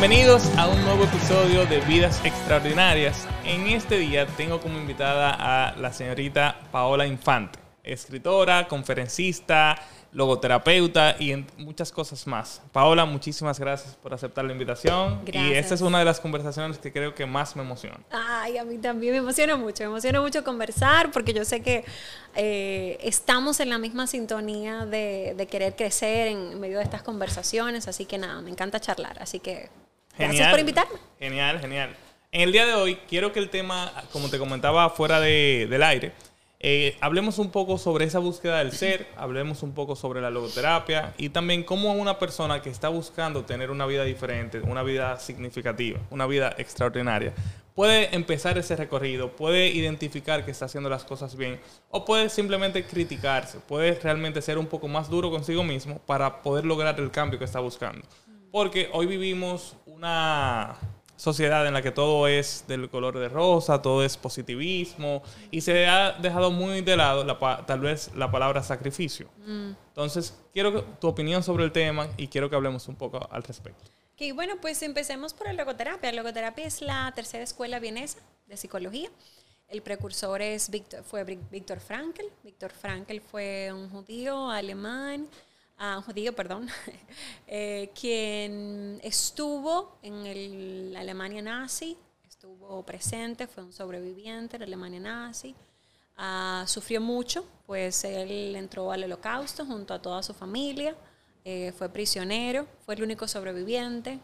Bienvenidos a un nuevo episodio de Vidas Extraordinarias. En este día tengo como invitada a la señorita Paola Infante, escritora, conferencista, logoterapeuta y muchas cosas más. Paola, muchísimas gracias por aceptar la invitación. Y esta es una de las conversaciones que creo que más me emociona. Ay, a mí también me emociona mucho, me emociona mucho conversar porque yo sé que eh, estamos en la misma sintonía de, de, querer crecer en medio de estas conversaciones, así que nada, me encanta charlar, así que gracias por invitarme. Genial, genial. En el día de hoy quiero que el tema, como te comentaba fuera de, del aire, eh, hablemos un poco sobre esa búsqueda del ser, hablemos un poco sobre la logoterapia y también cómo una persona que está buscando tener una vida diferente, una vida significativa, una vida extraordinaria, puede empezar ese recorrido, puede identificar que está haciendo las cosas bien o puede simplemente criticarse, puede realmente ser un poco más duro consigo mismo para poder lograr el cambio que está buscando. Porque hoy vivimos una sociedad en la que todo es del color de rosa, todo es positivismo y se ha dejado muy de lado tal vez la palabra sacrificio. Mm. Entonces, quiero tu opinión sobre el tema y quiero que hablemos un poco al respecto. Okay, bueno, pues empecemos por la logoterapia. La logoterapia es la tercera escuela vienesa de psicología. El precursor es Victor, fue Víctor Frankl. Víctor Frankl fue un judío alemán un judío, perdón, eh, quien estuvo en la Alemania nazi, estuvo presente, fue un sobreviviente de Alemania nazi, ah, sufrió mucho, pues él entró al holocausto junto a toda su familia, eh, fue prisionero, fue el único sobreviviente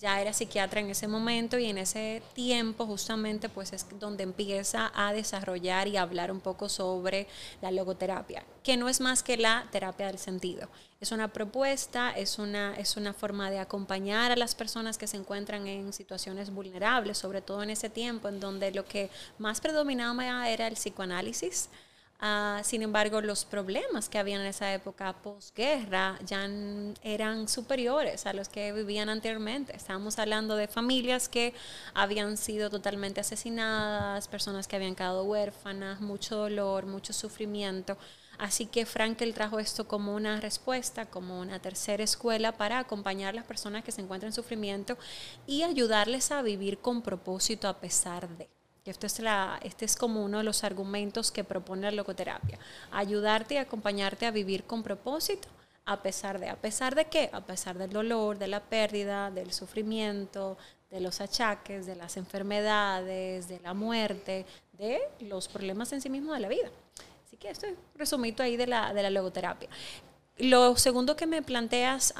ya era psiquiatra en ese momento y en ese tiempo justamente pues es donde empieza a desarrollar y hablar un poco sobre la logoterapia, que no es más que la terapia del sentido. Es una propuesta, es una, es una forma de acompañar a las personas que se encuentran en situaciones vulnerables, sobre todo en ese tiempo en donde lo que más predominaba era el psicoanálisis Ah, sin embargo, los problemas que había en esa época posguerra ya eran superiores a los que vivían anteriormente. Estábamos hablando de familias que habían sido totalmente asesinadas, personas que habían quedado huérfanas, mucho dolor, mucho sufrimiento. Así que Frankel trajo esto como una respuesta, como una tercera escuela para acompañar a las personas que se encuentran en sufrimiento y ayudarles a vivir con propósito a pesar de. Este es, la, este es como uno de los argumentos que propone la logoterapia. Ayudarte y acompañarte a vivir con propósito a pesar de. ¿A pesar de qué? A pesar del dolor, de la pérdida, del sufrimiento, de los achaques, de las enfermedades, de la muerte, de los problemas en sí mismos de la vida. Así que esto es resumido ahí de la, de la logoterapia. Lo segundo que me planteas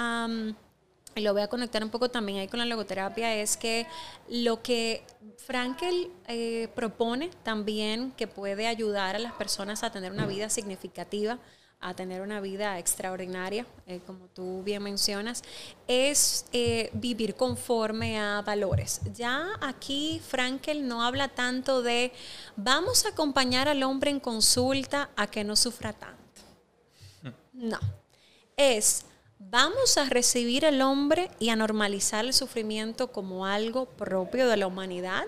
y lo voy a conectar un poco también ahí con la logoterapia, es que lo que Frankel eh, propone también que puede ayudar a las personas a tener una vida significativa, a tener una vida extraordinaria, eh, como tú bien mencionas, es eh, vivir conforme a valores. Ya aquí Frankel no habla tanto de vamos a acompañar al hombre en consulta a que no sufra tanto. No. Es vamos a recibir al hombre y a normalizar el sufrimiento como algo propio de la humanidad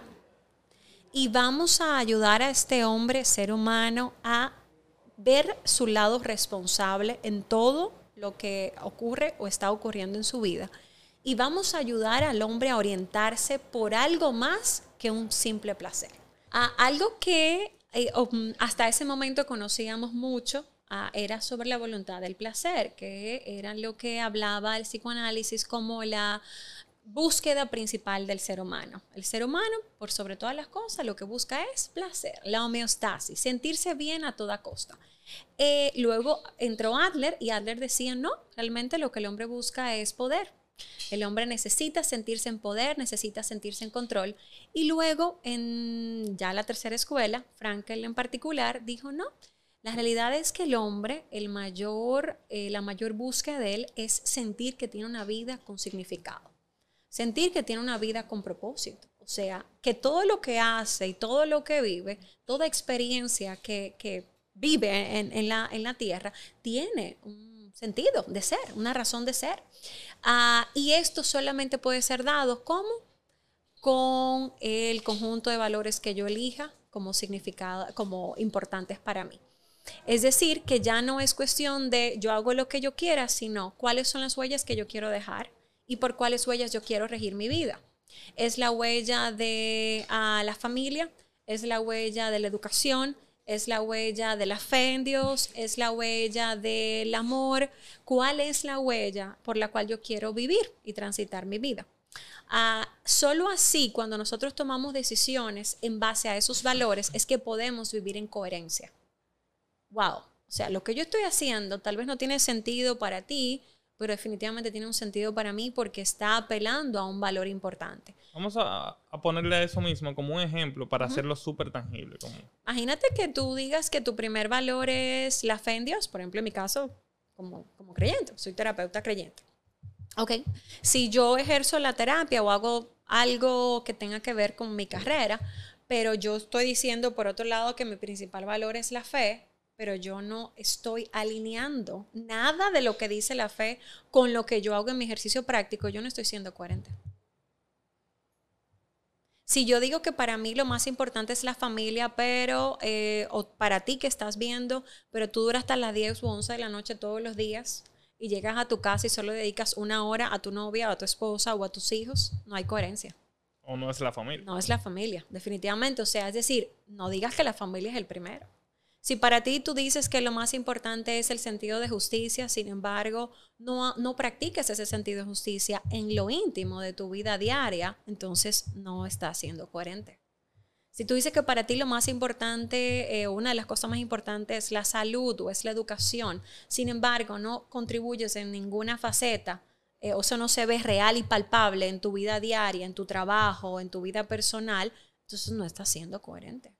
y vamos a ayudar a este hombre, ser humano, a ver su lado responsable en todo lo que ocurre o está ocurriendo en su vida. Y vamos a ayudar al hombre a orientarse por algo más que un simple placer. A algo que eh, hasta ese momento conocíamos mucho, era sobre la voluntad del placer, que era lo que hablaba el psicoanálisis como la búsqueda principal del ser humano. El ser humano, por sobre todas las cosas, lo que busca es placer, la homeostasis, sentirse bien a toda costa. Eh, luego entró Adler y Adler decía, no, realmente lo que el hombre busca es poder. El hombre necesita sentirse en poder, necesita sentirse en control. Y luego, en ya la tercera escuela, Frankel en particular, dijo, no, la realidad es que el hombre, el mayor, eh, la mayor búsqueda de él es sentir que tiene una vida con significado, sentir que tiene una vida con propósito. O sea, que todo lo que hace y todo lo que vive, toda experiencia que, vive en, la, en, la, tierra, tiene un sentido de ser, una razón de ser. Ah, y esto solamente puede ser dado como con el conjunto de valores que yo elija como significado, como importantes para mí. Es decir, que ya no es cuestión de yo hago lo que yo quiera, sino cuáles son las huellas que yo quiero dejar y por cuáles huellas yo quiero regir mi vida. Es la huella de la familia, es la huella de la educación, es la huella de la fe en Dios, es la huella del amor. ¿Cuál es la huella por la cual yo quiero vivir y transitar mi vida? Ah, solo así, cuando nosotros tomamos decisiones en base a esos valores, es que podemos vivir en coherencia. Wow. O sea, lo que yo estoy haciendo tal vez no tiene sentido para ti, pero definitivamente tiene un sentido para mí porque está apelando a un valor importante. Vamos a, ponerle a eso mismo como un ejemplo para hacerlo súper tangible. Imagínate que tú digas que tu primer valor es la fe en Dios, por ejemplo, en mi caso, como, como creyente, soy terapeuta creyente. Ok, si yo ejerzo la terapia o hago algo que tenga que ver con mi carrera, pero yo estoy diciendo por otro lado que mi principal valor es la fe, pero yo no estoy alineando nada de lo que dice la fe con lo que yo hago en mi ejercicio práctico, yo no estoy siendo coherente. Si yo digo que para mí lo más importante es la familia, pero, eh, o para ti que estás viendo, pero tú duras hasta las 10 o 11 de la noche todos los días y llegas a tu casa y solo dedicas una hora a tu novia, a tu esposa o a tus hijos, no hay coherencia. O no es la familia. No es la familia, definitivamente. O sea, es decir, no digas que la familia es el primero. Si para ti tú dices que lo más importante es el sentido de justicia, sin embargo, no, no practicas ese sentido de justicia en lo íntimo de tu vida diaria, entonces no estás siendo coherente. Si tú dices que para ti lo más importante, eh, una de las cosas más importantes es la salud o es la educación, sin embargo, no contribuyes en ninguna faceta, eh, o eso no se ve real y palpable en tu vida diaria, en tu trabajo, en tu vida personal, entonces no estás siendo coherente.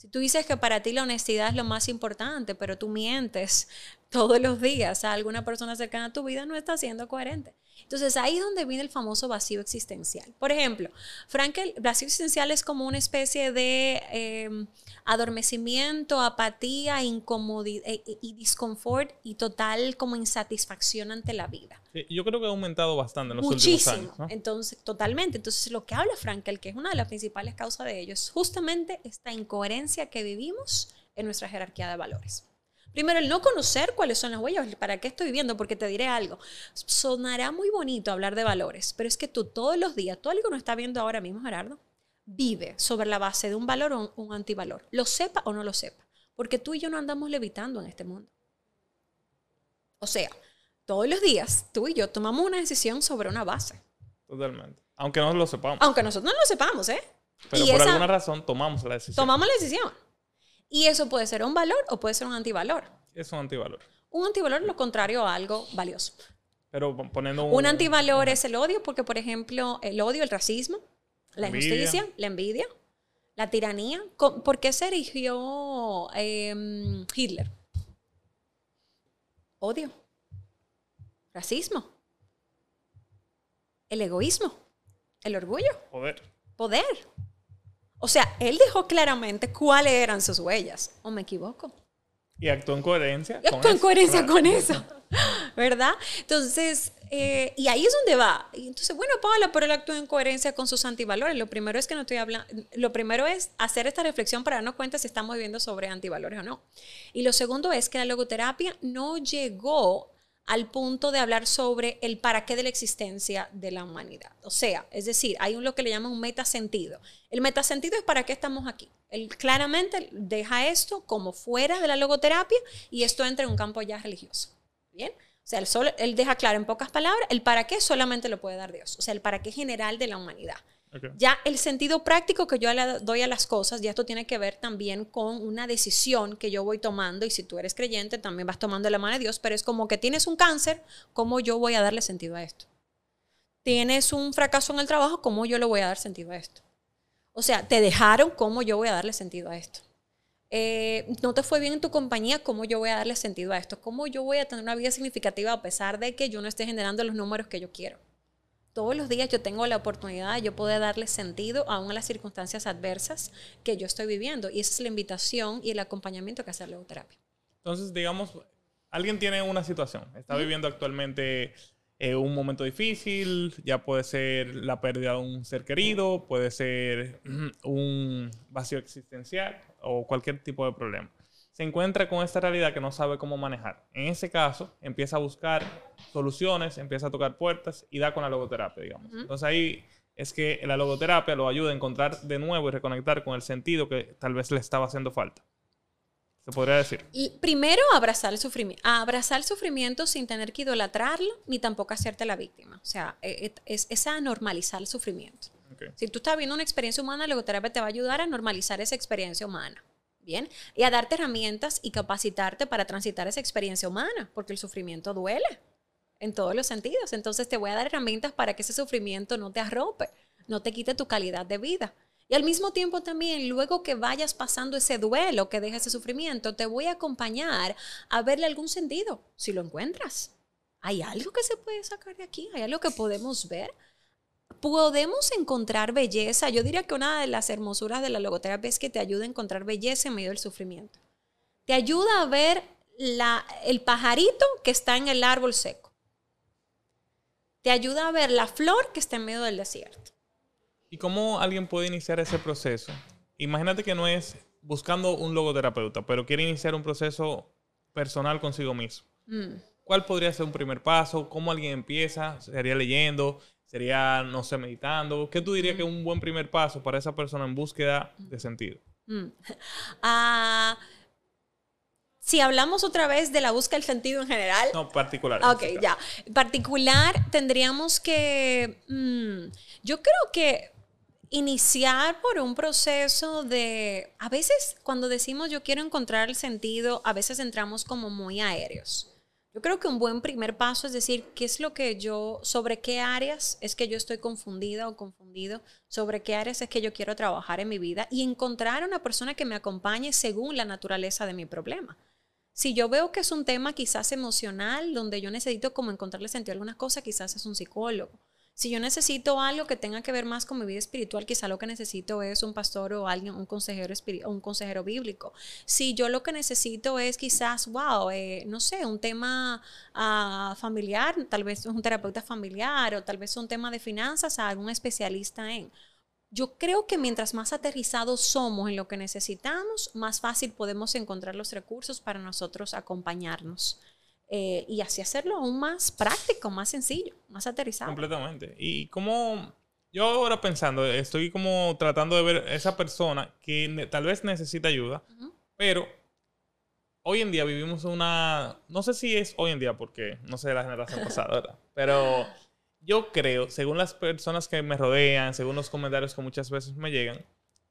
Si tú dices que para ti la honestidad es lo más importante, pero tú mientes todos los días a alguna persona cercana a tu vida, no está siendo coherente. Entonces ahí es donde viene el famoso vacío existencial. Por ejemplo, Frankel, vacío existencial es como una especie de em, adormecimiento, apatía, incomodidad e, e, y disconfort y total como insatisfacción ante la vida. yo creo que ha aumentado bastante en los últimos años. Entonces, totalmente. Entonces, lo que habla Frankel, que es una de las principales causas de ello, es justamente esta incoherencia que vivimos en nuestra jerarquía de valores. Primero, el no conocer cuáles son las huellas, para qué estoy viviendo, porque te diré algo. Sonará muy bonito hablar de valores, pero es que tú todos los días, todo lo que uno está viendo ahora mismo, Gerardo, vive sobre la base de un valor o un antivalor, lo sepa o no lo sepa, porque tú y yo no andamos levitando en este mundo. O sea, todos los días tú y yo tomamos una decisión sobre una base. Totalmente. Aunque no lo sepamos. Aunque nosotros no lo sepamos, ¿eh? Pero por alguna razón tomamos la decisión. Tomamos la decisión. Y eso puede ser un valor o puede ser un antivalor. Es un antivalor. Un antivalor es lo contrario a algo valioso. Pero poniendo un... Un antivalor es el odio, porque por ejemplo, el odio, el racismo, la injusticia, la envidia, la tiranía. ¿Por qué se erigió em, Hitler? Odio, racismo, el egoísmo, el orgullo. Poder. Poder. O sea, él dejó claramente cuáles eran sus huellas. ¿O me equivoco? Y actuó en coherencia. con actuó en coherencia con eso. ¿Verdad? Entonces, eh, y ahí es donde va. Y entonces, bueno, Paula, pero él actúa en coherencia con sus antivalores. Lo primero es que no estoy hablando, lo primero es hacer esta reflexión para darnos cuenta si estamos viviendo sobre antivalores o no. Y lo segundo es que la logoterapia no llegó al punto de hablar sobre el para qué de la existencia de la humanidad. O sea, es decir, hay un, lo que le llaman un metasentido. El metasentido es para qué estamos aquí. Él claramente deja esto como fuera de la logoterapia y esto entra en un campo ya religioso. ¿Bien? O sea, él, solo, él deja claro en pocas palabras, el para qué solamente lo puede dar Dios. O sea, el para qué general de la humanidad. Ya el sentido práctico que yo le doy a las cosas, ya esto tiene que ver también con una decisión que yo voy tomando y si tú eres creyente también vas tomando la mano de Dios, pero es como que tienes un cáncer, ¿cómo yo voy a darle sentido a esto? Tienes un fracaso en el trabajo, ¿cómo yo le voy a dar sentido a esto? O sea, te dejaron, ¿cómo yo voy a darle sentido a esto? Eh, no te fue bien en tu compañía, ¿cómo yo voy a darle sentido a esto? ¿Cómo yo voy a tener una vida significativa a pesar de que yo no esté generando los números que yo quiero? Todos los días yo tengo la oportunidad de yo poder darle sentido a las circunstancias adversas que yo estoy viviendo. Y esa es la invitación y el acompañamiento que hace la logoterapia. Entonces, digamos, alguien tiene una situación, está viviendo actualmente eh, un momento difícil, ya puede ser la pérdida de un ser querido, puede ser un vacío existencial o cualquier tipo de problema. Se encuentra con esta realidad que no sabe cómo manejar. En ese caso, empieza a buscar soluciones, empieza a tocar puertas y da con la logoterapia, digamos. Entonces ahí es que la logoterapia lo ayuda a encontrar de nuevo y reconectar con el sentido que tal vez le estaba haciendo falta. Se podría decir. Y primero, abrazar el sufrimiento. Abrazar el sufrimiento sin tener que idolatrarlo, ni tampoco hacerte la víctima. O sea, e, e, es, es a normalizar el sufrimiento. Si tú estás viendo una experiencia humana, la logoterapia te va a ayudar a normalizar esa experiencia humana. Bien, y a darte herramientas y capacitarte para transitar esa experiencia humana, porque el sufrimiento duele en todos los sentidos. Entonces te voy a dar herramientas para que ese sufrimiento no te arrope, no te quite tu calidad de vida. Y al mismo tiempo también, luego que vayas pasando ese duelo, que deja ese sufrimiento, te voy a acompañar a verle algún sentido, si lo encuentras. ¿Hay algo que se puede sacar de aquí? ¿Hay algo que podemos ver? Podemos encontrar belleza. Yo diría que una de las hermosuras de la logoterapia es que te ayuda a encontrar belleza en medio del sufrimiento. Te ayuda a ver la, el pajarito que está en el árbol seco. Te ayuda a ver la flor que está en medio del desierto. ¿Y cómo alguien puede iniciar ese proceso? Imagínate que no es buscando un logoterapeuta, pero quiere iniciar un proceso personal consigo mismo. Mm. ¿Cuál podría ser un primer paso? ¿Cómo alguien empieza? ¿Sería leyendo? Sería, no sé, meditando. ¿Qué tú dirías que es un buen primer paso para esa persona en búsqueda de sentido? Mm. Ah, si hablamos otra vez de la búsqueda del sentido en general. No, particular. Ok, este ya. Particular, tendríamos que. Mm, yo creo que iniciar por un proceso de. A veces, cuando decimos yo quiero encontrar el sentido, a veces entramos como muy aéreos. Yo creo que un buen primer paso es decir, ¿qué es lo que yo, sobre qué áreas es que yo estoy confundida o confundido? ¿Sobre qué áreas es que yo quiero trabajar en mi vida? Y encontrar una persona que me acompañe según la naturaleza de mi problema. Si yo veo que es un tema quizás emocional, donde yo necesito como encontrarle sentido a algunas cosas, quizás es un psicólogo. Si yo necesito algo que tenga que ver más con mi vida espiritual, quizá lo que necesito es un pastor o alguien, un consejero, un consejero bíblico. Si yo lo que necesito es quizás, wow, eh, no sé, un tema ah, familiar, tal vez un terapeuta familiar o tal vez un tema de finanzas, algún especialista en. Yo creo que mientras más aterrizados somos en lo que necesitamos, más fácil podemos encontrar los recursos para nosotros acompañarnos. Eh, y así hacerlo aún más práctico, más sencillo, más aterrizado. Completamente. Y como yo ahora pensando, estoy como tratando de ver esa persona que tal vez necesita ayuda, pero hoy en día vivimos una, no sé si es hoy en día porque no sé de la generación pasada, ¿verdad? Pero yo creo, según las personas que me rodean, según los comentarios que muchas veces me llegan,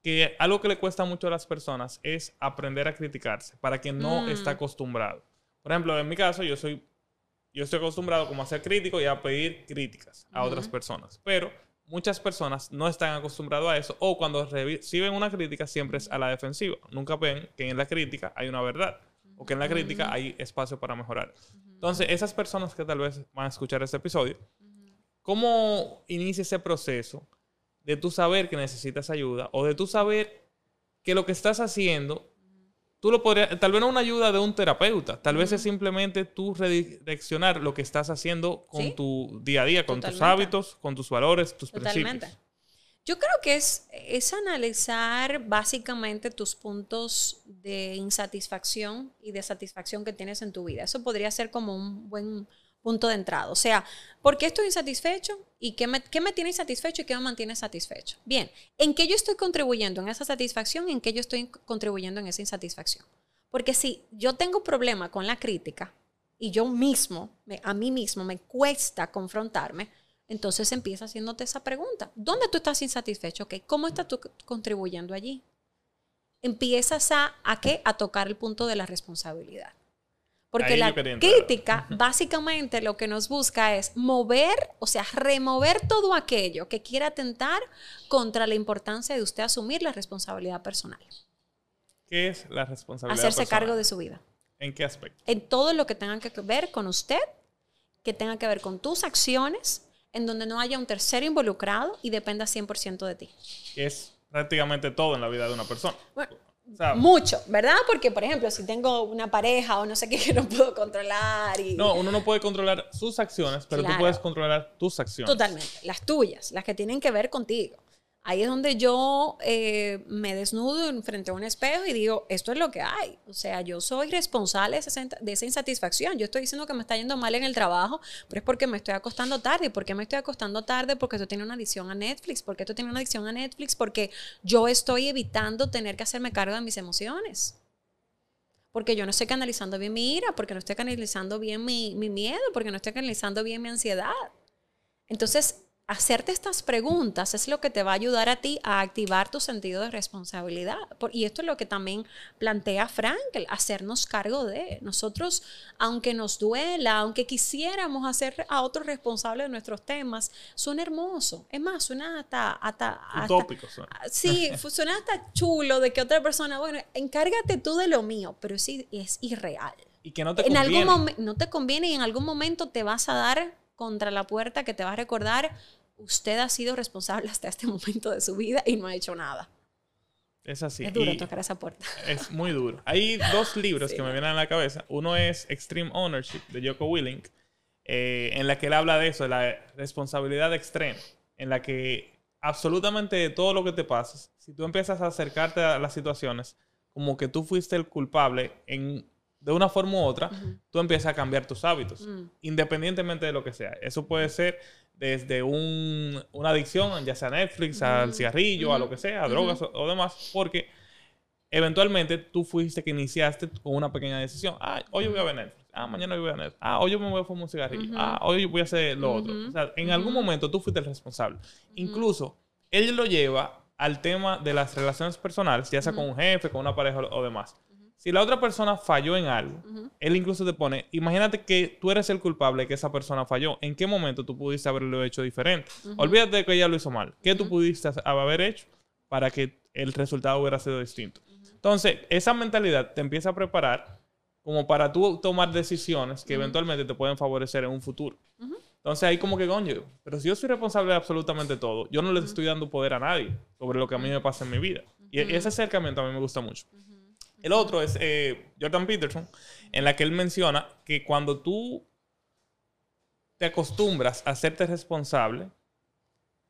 que algo que le cuesta mucho a las personas es aprender a criticarse para quien no mm. está acostumbrado. Por ejemplo, en mi caso, yo soy, yo estoy acostumbrado como a ser crítico y a pedir críticas a otras personas. Pero muchas personas no están acostumbrados a eso o cuando reciben una crítica siempre es a la defensiva. Nunca ven que en la crítica hay una verdad o que en la crítica hay espacio para mejorar. Entonces, esas personas que tal vez van a escuchar este episodio, ¿cómo inicia ese proceso de tú saber que necesitas ayuda o de tú saber que lo que estás haciendo tú lo podrías, tal vez no una ayuda de un terapeuta, tal vez es simplemente tú redireccionar lo que estás haciendo con tu día a día, con tus hábitos, con tus valores, tus Totalmente. principios. Yo creo que es, es analizar básicamente tus puntos de insatisfacción y de satisfacción que tienes en tu vida. Eso podría ser como un buen punto de entrada. O sea, ¿por qué estoy insatisfecho? ¿Y qué me, qué me, tiene insatisfecho y qué me mantiene satisfecho? Bien, ¿en qué yo estoy contribuyendo en esa satisfacción y en qué yo estoy contribuyendo en esa insatisfacción? Porque si yo tengo problema con la crítica y yo mismo, a mí mismo me cuesta confrontarme, entonces empieza haciéndote esa pregunta. ¿Dónde tú estás insatisfecho? ¿Cómo estás tú contribuyendo allí? Empiezas a, ¿a qué? A tocar el punto de la responsabilidad. Porque la crítica básicamente lo que nos busca es mover, o sea, remover todo aquello que quiera atentar contra la importancia de usted asumir la responsabilidad personal. ¿Qué es la responsabilidad Hacerse cargo de su vida. ¿En qué aspecto? En todo lo que tenga que ver con usted, que tenga que ver con tus acciones, en donde no haya un tercero involucrado y dependa 100% de ti. Es prácticamente todo en la vida de una persona. Bueno, mucho, ¿verdad? Porque, por ejemplo, si tengo una pareja o no sé qué que no puedo controlar y... No, uno no puede controlar sus acciones, pero tú puedes controlar tus acciones. Totalmente, las tuyas, las que tienen que ver contigo. Ahí es donde yo eh, me desnudo frente a un espejo y digo, esto es lo que hay. O sea, yo soy responsable de esa, insatisfacción. Yo estoy diciendo que me está yendo mal en el trabajo, pero es porque me estoy acostando tarde. ¿Y por qué me estoy acostando tarde? Porque esto tiene una adicción a Netflix. Porque esto tiene una adicción a Netflix. Porque yo estoy evitando tener que hacerme cargo de mis emociones. Porque yo no estoy canalizando bien mi ira, porque no estoy canalizando bien mi miedo, porque no estoy canalizando bien mi ansiedad. Entonces, hacerte estas preguntas es lo que te va a ayudar a ti a activar tu sentido de responsabilidad. Y esto es lo que también plantea Frankel, hacernos cargo de nosotros, aunque nos duela, aunque quisiéramos hacer a otros responsables de nuestros temas, suena hermoso. Es más, suena hasta... hasta, Utópico, Sí, suena hasta chulo de que otra persona, bueno, encárgate tú de lo mío, pero sí es irreal. Y que no te en conviene. Algún no te conviene y en algún momento te vas a dar contra la puerta que te va a recordar usted ha sido responsable hasta este momento de su vida y no ha hecho nada. Es así. Es duro tocar esa puerta. Es muy duro. Hay dos libros que me vienen a la cabeza. Uno es Extreme Ownership de Joko Willink, eh, en la que él habla de eso, de la responsabilidad extrema, en la que absolutamente todo lo que te pasa, si tú empiezas a acercarte a las situaciones como que tú fuiste el culpable en de una forma u otra, tú empiezas a cambiar tus hábitos, independientemente de lo que sea. Eso puede ser desde una adicción, ya sea a Netflix, al cigarrillo, a lo que sea, a drogas o, demás, porque eventualmente tú fuiste que iniciaste con una pequeña decisión. Ah, hoy yo voy a ver Netflix. Ah, mañana yo voy a Netflix. Ah, hoy yo me voy a fumar un cigarrillo. Ah, hoy yo voy a hacer lo otro. O sea, en algún momento tú fuiste el responsable. Incluso, él lo lleva al tema de las relaciones personales, ya sea con un jefe, con una pareja o demás. Si la otra persona falló en algo, él incluso te pone, imagínate que tú eres el culpable que esa persona falló. ¿En qué momento tú pudiste haberlo hecho diferente? Olvídate de que ella lo hizo mal. ¿Qué tú pudiste haber hecho para que el resultado hubiera sido distinto? Entonces, esa mentalidad te empieza a preparar como para tú tomar decisiones que eventualmente te pueden favorecer en un futuro. Entonces ahí como que, coño, pero si yo soy responsable de absolutamente todo, yo no le estoy dando poder a nadie sobre lo que a mí me pasa en mi vida. Y ese acercamiento a mí me gusta mucho. El otro es eh, Jordan Peterson, en la que él menciona que cuando tú te acostumbras a hacerte responsable,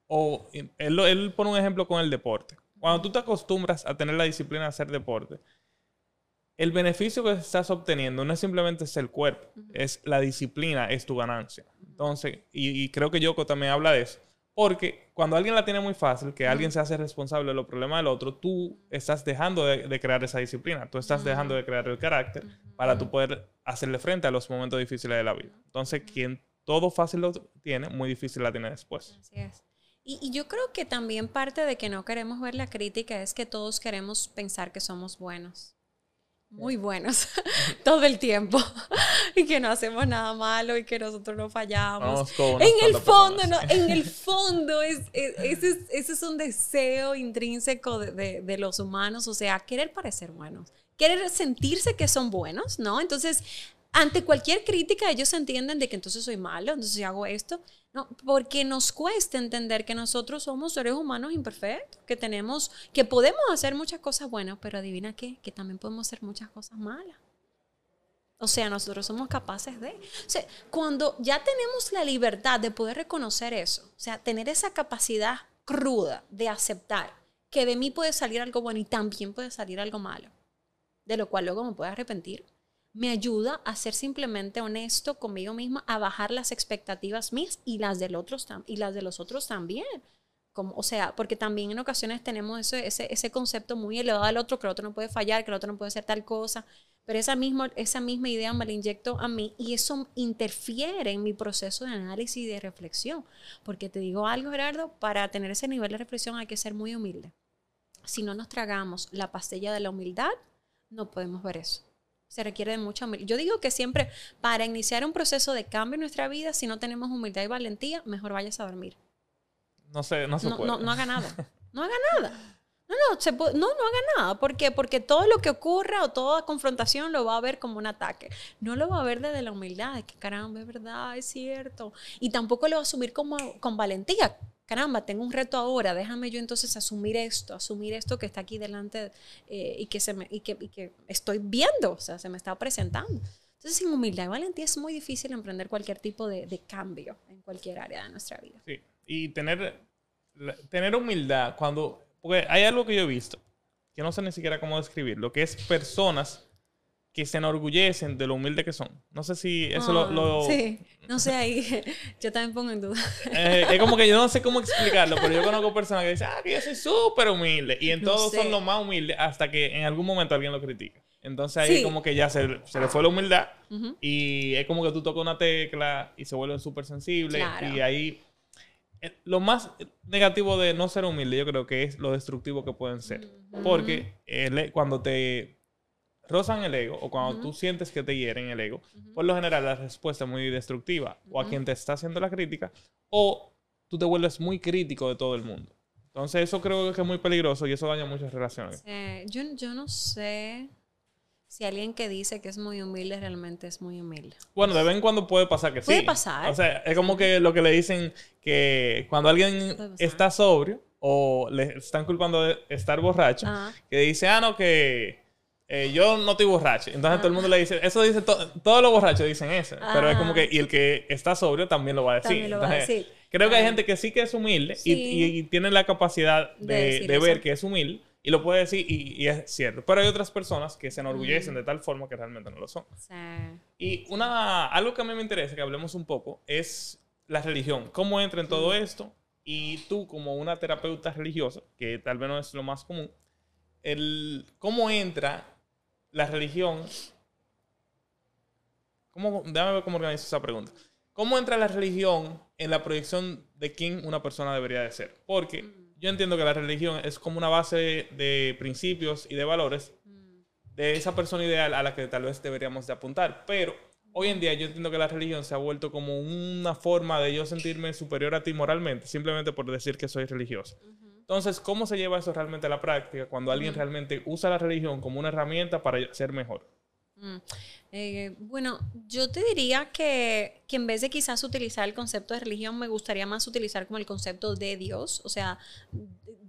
o él, él, pone un ejemplo con el deporte. Cuando tú te acostumbras a tener la disciplina de hacer deporte, el beneficio que estás obteniendo no es simplemente es el cuerpo, es la disciplina, es tu ganancia. Entonces, y, y creo que Yoko también habla de eso porque cuando alguien la tiene muy fácil, que alguien se hace responsable de los problemas del otro, tú estás dejando de, crear esa disciplina, tú estás dejando de crear el carácter para tú poder hacerle frente a los momentos difíciles de la vida. Entonces, quien todo fácil lo tiene, muy difícil la tiene después. Así es. Y, y, yo creo que también parte de que no queremos ver la crítica es que todos queremos pensar que somos buenos muy buenos todo el tiempo y que no hacemos nada malo y que nosotros no fallamos. En el fondo, no, en el fondo, es, ese, es, un deseo intrínseco de, de, los humanos, o sea, querer parecer buenos, querer sentirse que son buenos, ¿no? Entonces, ante cualquier crítica ellos entienden de que entonces soy malo, entonces hago esto, no, porque nos cuesta entender que nosotros somos seres humanos imperfectos, que tenemos, que podemos hacer muchas cosas buenas, pero adivina qué, que también podemos hacer muchas cosas malas. O sea, nosotros somos capaces de... O sea, cuando ya tenemos la libertad de poder reconocer eso, o sea, tener esa capacidad cruda de aceptar que de mí puede salir algo bueno y también puede salir algo malo, de lo cual luego me puedo arrepentir, me ayuda a ser simplemente honesto conmigo misma, a bajar las expectativas mías y las, del otros, y las de los otros también. Como, o sea, porque también en ocasiones tenemos ese, ese, ese, concepto muy elevado del otro, que el otro no puede fallar, que el otro no puede hacer tal cosa, pero esa misma, esa misma idea me la inyecto a mí y eso interfiere en mi proceso de análisis y de reflexión. Porque te digo algo, Gerardo, para tener ese nivel de reflexión hay que ser muy humilde. Si no nos tragamos la pastilla de la humildad, no podemos ver eso se requiere de mucha humildad. Yo digo que siempre para iniciar un proceso de cambio en nuestra vida, si no tenemos humildad y valentía, mejor vayas a dormir. No sé, no se no, puede. No, no haga nada. No haga nada. No, no, se no, no haga nada. ¿Por qué? Porque todo lo que ocurra o toda confrontación lo va a ver como un ataque. No lo va a ver desde la humildad, de que caramba, es verdad, es cierto. Y tampoco lo va a asumir como, con valentía caramba, tengo un reto ahora, déjame yo entonces asumir esto, asumir esto que está aquí delante eh, y, que se me, y, que, y estoy viendo, o sea, se me está presentando. Entonces, sin humildad y valentía es muy difícil emprender cualquier tipo de, de, cambio en cualquier área de nuestra vida. Sí, y tener tener humildad cuando... Porque hay algo que yo he visto, que no sé ni siquiera cómo describirlo, que es personas que se enorgullecen de lo humilde que son. No sé si eso lo... Ah, lo- Sí, no sé, ahí yo también pongo en duda. Eh, es como que yo no sé cómo explicarlo, pero yo conozco personas que dicen, ah, que yo soy súper humilde. Y en No todos sé. son lo más humildes hasta que en algún momento alguien lo critica. Entonces ahí Sí. como que ya se, se le fue la humildad y es como que tú tocas una tecla y se vuelven súper sensibles. Claro. Y ahí eh, lo más negativo de no ser humilde yo creo que es lo destructivo que pueden ser. Porque el e- cuando te rozan el ego o cuando tú sientes que te hieren el ego, por lo general la respuesta es muy destructiva. O a quien te está haciendo la crítica o tú te vuelves muy crítico de todo el mundo. Entonces eso creo que es muy peligroso y eso daña muchas relaciones. Yo, yo no sé si alguien que dice que es muy humilde realmente es muy humilde. Bueno, de vez en cuando puede pasar que sí. Puede pasar. O sea, es como que lo que le dicen que cuando alguien está sobrio o le están culpando de estar borracho, que dice, ah, no, que eh, yo no estoy borracho. Entonces todo el mundo le dice, eso dice, to- todos los borrachos dicen eso. Pero es como que, y el que está sobrio también lo va a decir. También lo va a Entonces, decir. Creo que hay Ah. gente que sí que es humilde y- Sí. y, y tiene la capacidad De de, de ver que es humilde y lo puede decir y, y es cierto. Pero hay otras personas que se enorgullecen Mm. de tal forma que realmente no lo son. Sí. Y una, algo que a mí me interesa que hablemos un poco es la religión. ¿Cómo entra en todo esto? Y tú, como una terapeuta religiosa, que tal vez no es lo más común, el, ¿cómo entra la religión? ¿Cómo, déjame ver cómo organizo esa pregunta. ¿Cómo entra la religión en la proyección de quién una persona debería de ser? Porque yo entiendo que la religión es como una base de principios y de valores de esa persona ideal a la que tal vez deberíamos de apuntar. Pero hoy en día yo entiendo que la religión se ha vuelto como una forma de yo sentirme superior a ti moralmente, simplemente por decir que soy religioso. Entonces, ¿cómo se lleva eso realmente a la práctica cuando alguien realmente usa la religión como una herramienta para ser mejor? Mm. Eh, bueno, yo te diría que, que en vez de quizás utilizar el concepto de religión, me gustaría más utilizar como el concepto de Dios, o sea,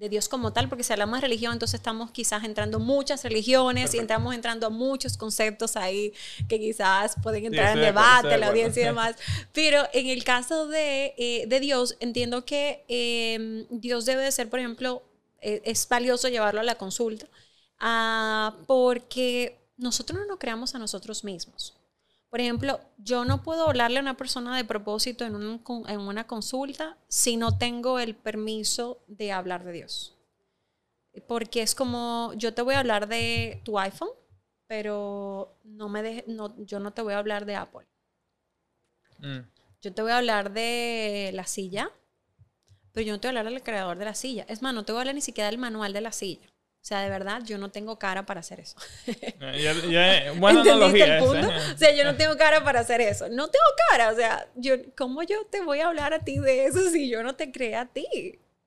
de Dios como tal, porque si hablamos de religión, entonces estamos quizás entrando muchas religiones y estamos entrando a muchos conceptos ahí que quizás pueden entrar en debate, de la audiencia y demás. Pero en el caso de, eh, de Dios, entiendo que eh, Dios debe de ser, por ejemplo, eh, es valioso llevarlo a la consulta, ah, porque nosotros no nos creamos a nosotros mismos. Por ejemplo, yo no puedo hablarle a una persona de propósito en, un con- en una consulta si no tengo el permiso de hablar de Dios. Porque es como, yo te voy a hablar de tu iPhone, pero no me deje- no, yo no te voy a hablar de Apple. Mm. Yo te voy a hablar de la silla, pero yo no te voy a hablar del creador de la silla. Es más, no te voy a hablar ni siquiera del manual de la silla. O sea, de verdad, yo no tengo cara para hacer eso. Eh, ya- ya- buena ¿Entendiste analogía el punto? esa. O sea, yo no tengo cara para hacer eso. No tengo cara. O sea, yo, ¿cómo yo te voy a hablar a ti de eso si yo no te creo a ti?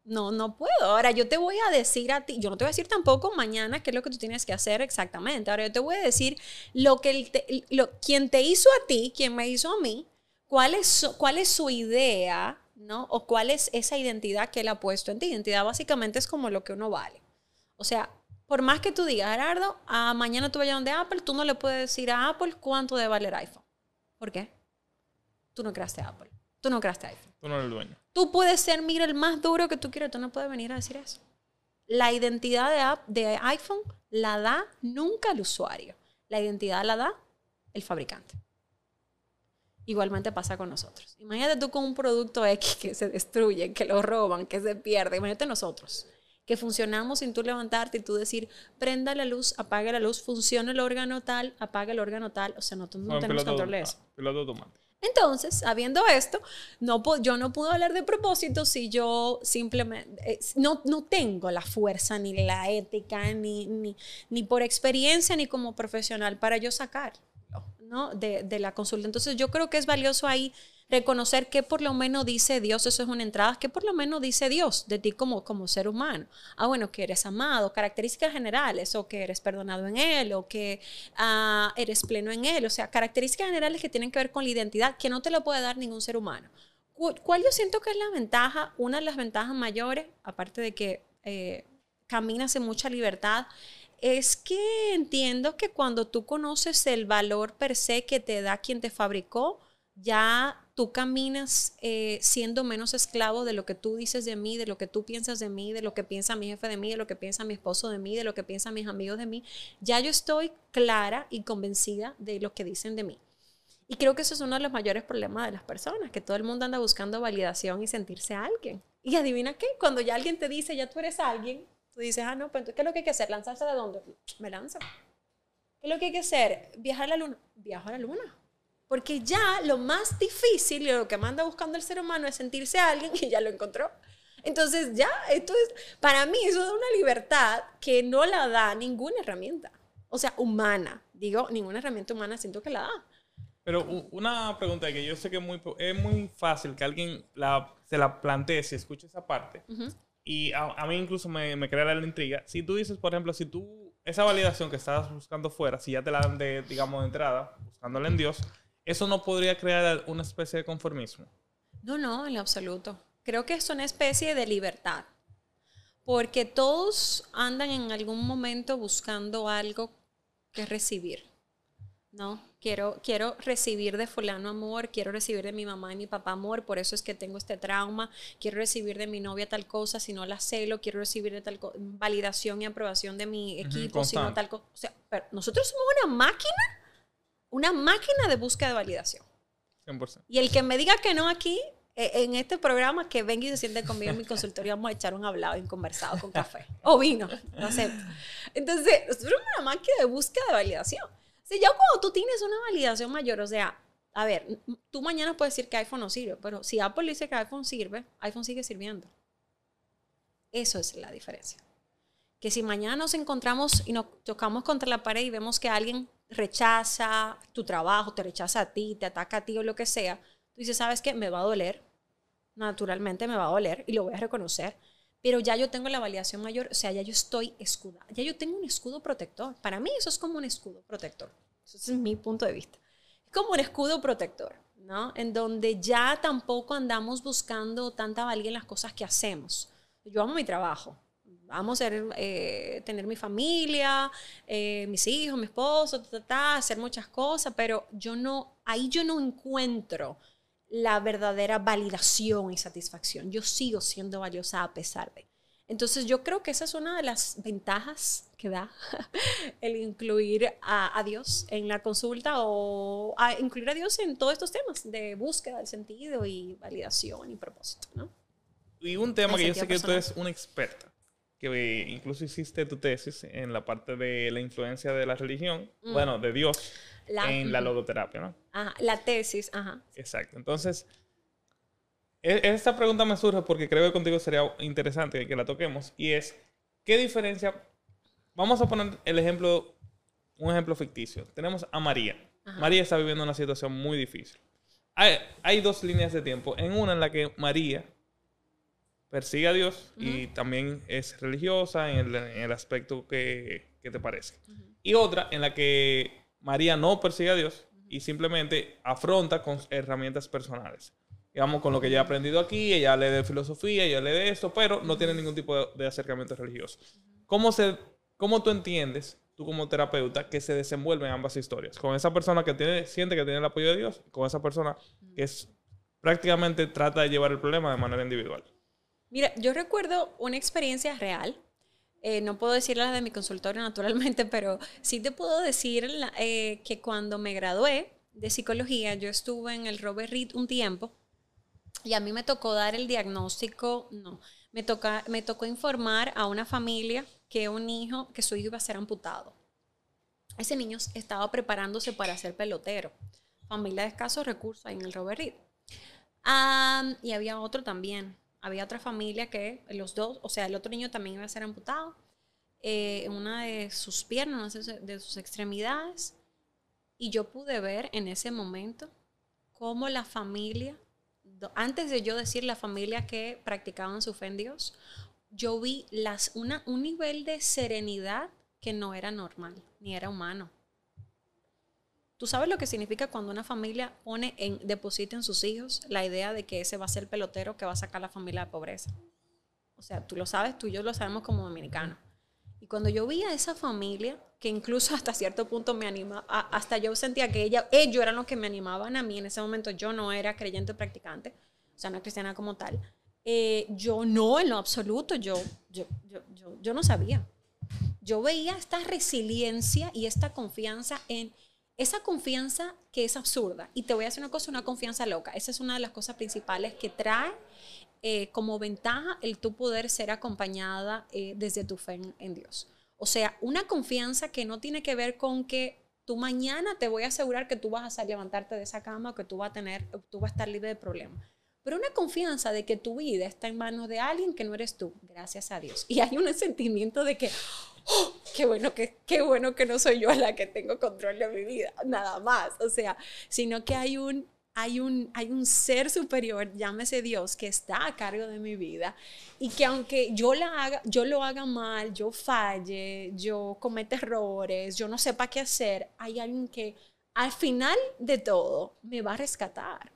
No, no puedo. Ahora, yo te voy a decir a ti, yo no te voy a decir tampoco mañana qué es lo que tú tienes que hacer exactamente. Ahora, yo te voy a decir lo que el te- lo, quien te hizo a ti, quien me hizo a mí, cuál es, su- cuál es su idea, ¿no? O cuál es esa identidad que él ha puesto en ti. Identidad básicamente es como lo que uno vale. O sea, por más que tú digas, Gerardo, a mañana tú vayas donde Apple, tú no le puedes decir a Apple cuánto debe valer iPhone. ¿Por qué? Tú no creaste Apple. Tú no creaste iPhone. Tú no eres el dueño. Tú puedes ser, mira, el más duro que tú quieras, tú no puedes venir a decir eso. La identidad de, app- de iPhone la da nunca el usuario. La identidad la da el fabricante. Igualmente pasa con nosotros. Imagínate tú con un producto X que se destruye, que lo roban, que se pierde. Imagínate nosotros, que funcionamos sin tú levantarte y tú decir, prenda la luz, apague la luz, funciona el órgano tal, apaga el órgano tal. O sea, no, no en tenemos control de eso. ah. Entonces, sabiendo esto, no, yo no puedo hablar de propósito si yo simplemente eh, no, no tengo la fuerza, ni la ética, ni, ni, ni por experiencia, ni como profesional para yo ¿no? de, de la consulta. Entonces, yo creo que es valioso ahí reconocer qué por lo menos dice Dios, eso es una entrada, qué por lo menos dice Dios de ti como, como ser humano. Ah, bueno, que eres amado, características generales, o que eres perdonado en Él, o que ah, eres pleno en Él, o sea, características generales que tienen que ver con la identidad que no te la puede dar ningún ser humano. Cu- ¿Cuál yo siento que es la ventaja? Una de las ventajas mayores, aparte de que eh, caminas en mucha libertad, es que entiendo que cuando tú conoces el valor per se que te da quien te fabricó, ya tú caminas eh, siendo menos esclavo de lo que tú dices de mí, de lo que tú piensas de mí, de lo que piensa mi jefe de mí, de lo que piensa mi esposo de mí, de lo que piensan mis amigos de mí. Ya yo estoy clara y convencida de lo que dicen de mí. Y creo que eso es uno de los mayores problemas de las personas, que todo el mundo anda buscando validación y sentirse alguien. Y adivina qué, cuando ya alguien te dice, ya tú eres alguien, tú dices, ah, no, pero entonces, ¿qué es lo que hay que hacer? ¿Lanzarse de dónde? Me lanzo. ¿Qué es lo que hay que hacer? ¿Viajar a la luna? Viajo a la luna. Porque ya lo más difícil y lo que manda buscando el ser humano es sentirse alguien y ya lo encontró. Entonces ya, esto es, para mí eso da una libertad que no la da ninguna herramienta. O sea, humana. Digo, ninguna herramienta humana siento que la da. Pero una pregunta que yo sé que es muy, es muy fácil que alguien la, se la plantee si escucha esa parte. Y a, mí incluso me, me crea la intriga. Si tú dices, por ejemplo, si tú, esa validación que estabas buscando fuera, si ya te la dan de, digamos, de entrada, buscándola en Dios, ¿eso no podría crear una especie de conformismo? No, no, en absoluto. Creo que es una especie de libertad. Porque todos andan en algún momento buscando algo que recibir. ¿No? Quiero, quiero recibir de fulano amor, quiero recibir de mi mamá y mi papá amor, por eso es que tengo este trauma, quiero recibir de mi novia tal cosa, si no la celo, quiero recibir de tal validación y aprobación de mi equipo, si no tal cosa. O sea, pero nosotros somos una máquina una máquina de búsqueda de validación. 100%. Y el que me diga que no aquí, eh, en este programa, que venga y se siente conmigo en mi consultorio, vamos a echar un hablado y un conversado con café. O vino, no acepto. Entonces, nosotros somos una máquina de búsqueda de validación. Sea, ya cuando tú tienes una validación mayor, o sea, a ver, tú mañana puedes decir que iPhone no sirve, pero si Apple dice que iPhone sirve, iPhone sigue sirviendo. Eso es la diferencia. Que si mañana nos encontramos y nos chocamos contra la pared y vemos que alguien rechaza tu trabajo, te rechaza a ti, te ataca a ti o lo que sea, tú dices, ¿sabes qué? Me va a doler, naturalmente me va a doler y lo voy a reconocer, pero ya yo tengo la validación mayor, o sea, ya yo estoy escudada, ya yo tengo un escudo protector. Para mí eso es como un escudo protector. Ese es mi punto de vista. Es como un escudo protector, ¿no? En donde ya tampoco andamos buscando tanta valía en las cosas que hacemos. Yo amo mi trabajo, vamos a eh, tener mi familia, eh, mis hijos, mi esposo, hacer muchas cosas, pero yo no, ahí yo no encuentro la verdadera validación y satisfacción. Yo sigo siendo valiosa a pesar de. Entonces yo creo que esa es una de las ventajas que da el incluir a, a, Dios en la consulta o a incluir a Dios en todos estos temas de búsqueda del sentido y validación y propósito, ¿no? Y un tema que yo sé que tú eres una experta que incluso hiciste tu tesis en la parte de la influencia de la religión, mm. bueno, de Dios, en la logoterapia, ¿no? Ajá, la tesis, ajá. Exacto. Entonces, esta pregunta me surge porque creo que contigo sería interesante que la toquemos, y es, ¿qué diferencia? Vamos a poner el ejemplo, un ejemplo ficticio. Tenemos a María. María está viviendo una situación muy difícil. Hay, hay dos líneas de tiempo. En una en la que María persigue a Dios y también es religiosa en el, aspecto que, te parece. Y otra en la que María no persigue a Dios y simplemente afronta con herramientas personales. Digamos, con lo que ya ha aprendido aquí, ella lee de filosofía, ella lee de esto, pero no tiene ningún tipo de, acercamiento religioso. ¿Cómo, se, ¿Cómo tú entiendes, tú como terapeuta, que se desenvuelven ambas historias? Con esa persona que tiene, siente que tiene el apoyo de Dios, con esa persona que es prácticamente trata de llevar el problema de manera individual. Mira, yo recuerdo una experiencia real. Eh, no puedo decir la de mi consultorio naturalmente, pero sí te puedo decir eh, que cuando me gradué de psicología, yo estuve en el Robert Reed un tiempo y a mí me tocó dar el diagnóstico, no, me, toca, me tocó informar a una familia que un hijo, que su hijo iba a ser amputado. Ese niño estaba preparándose para ser pelotero. Familia de escasos recursos ahí en el Robert Reed. y había otro también, había otra familia que los dos, o sea, el otro niño también iba a ser amputado eh, una de sus piernas, de sus extremidades. Y yo pude ver en ese momento cómo la familia, antes de yo decir la familia que practicaban su fe en Dios, yo vi las, una, un nivel de serenidad que no era normal, ni era humano. ¿Tú sabes lo que significa cuando una familia pone en deposita en sus hijos la idea de que ese va a ser el pelotero que va a sacar a la familia de pobreza? O sea, tú lo sabes, tú y yo lo sabemos como dominicanos. Y cuando yo vi a esa familia que incluso hasta cierto punto me anima, hasta yo sentía que ella, ellos eran los que me animaban a mí. En ese momento yo no era creyente practicante, o sea, no cristiana como tal. Eh, yo no, en lo absoluto, yo, yo, yo, yo, no sabía. Yo veía esta resiliencia y esta confianza en esa confianza que es absurda. Y te voy a hacer una cosa, una confianza loca. Esa es una de las cosas principales que trae eh, como ventaja el tu poder ser acompañada eh, desde tu fe en, Dios. O sea, una confianza que no tiene que ver con que tú mañana te voy a asegurar que tú vas a levantarte de esa cama, que tú vas a tener, tú vas a estar libre de problemas. Pero una confianza de que tu vida está en manos de alguien que no eres tú, gracias a Dios. Y hay un sentimiento de que, oh, qué bueno que, qué bueno que no soy yo la que tengo control de mi vida, nada más. O sea, sino que hay un, hay un, hay un ser superior, llámese Dios, que está a cargo de mi vida y que aunque yo, la haga, yo lo haga mal, yo falle, yo cometa errores, yo no sepa qué hacer, hay alguien que al final de todo me va a rescatar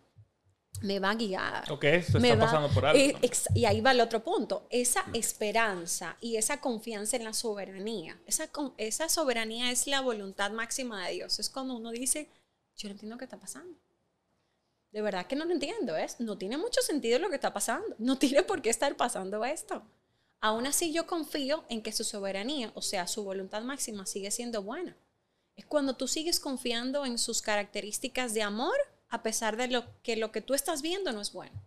me va a guiar. Ok, eso está pasando por algo. y ahí va el otro punto. Esa esperanza y esa confianza en la soberanía. Esa, esa soberanía es la voluntad máxima de Dios. Es cuando uno dice, yo no entiendo qué está pasando. De verdad que no lo entiendo. Es, no tiene mucho sentido lo que está pasando. No tiene por qué estar pasando esto. Aún así yo confío en que su soberanía, o sea, su voluntad máxima sigue siendo buena. Es cuando tú sigues confiando en sus características de amor a pesar de lo que lo que tú estás viendo no es bueno.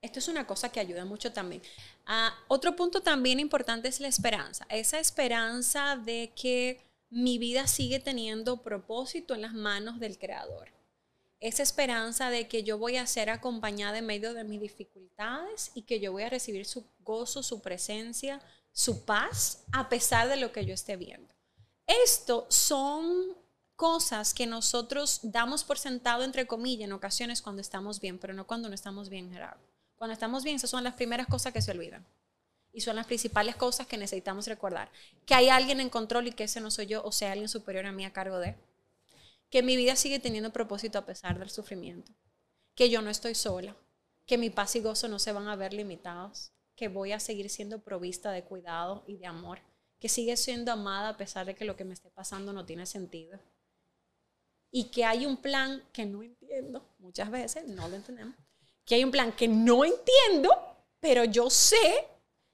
Esto es una cosa que ayuda mucho también. Ah, otro punto también importante es la esperanza. Esa esperanza de que mi vida sigue teniendo propósito en las manos del Creador. Esa esperanza de que yo voy a ser acompañada en medio de mis dificultades y que yo voy a recibir su gozo, su presencia, su paz, a pesar de lo que yo esté viendo. Esto son cosas que nosotros damos por sentado, entre comillas, en ocasiones cuando estamos bien, pero no cuando no estamos bien, Gerardo. Cuando estamos bien, esas son las primeras cosas que se olvidan. Y son las principales cosas que necesitamos recordar. Que hay alguien en control y que ese no soy yo, o sea, alguien superior a mí a cargo de. Que mi vida sigue teniendo propósito a pesar del sufrimiento. Que yo no estoy sola. Que mi paz y gozo no se van a ver limitados. Que voy a seguir siendo provista de cuidado y de amor. Que sigue siendo amada a pesar de que lo que me esté pasando no tiene sentido y que hay un plan que no entiendo, muchas veces no lo entendemos, que hay un plan que no entiendo, pero yo sé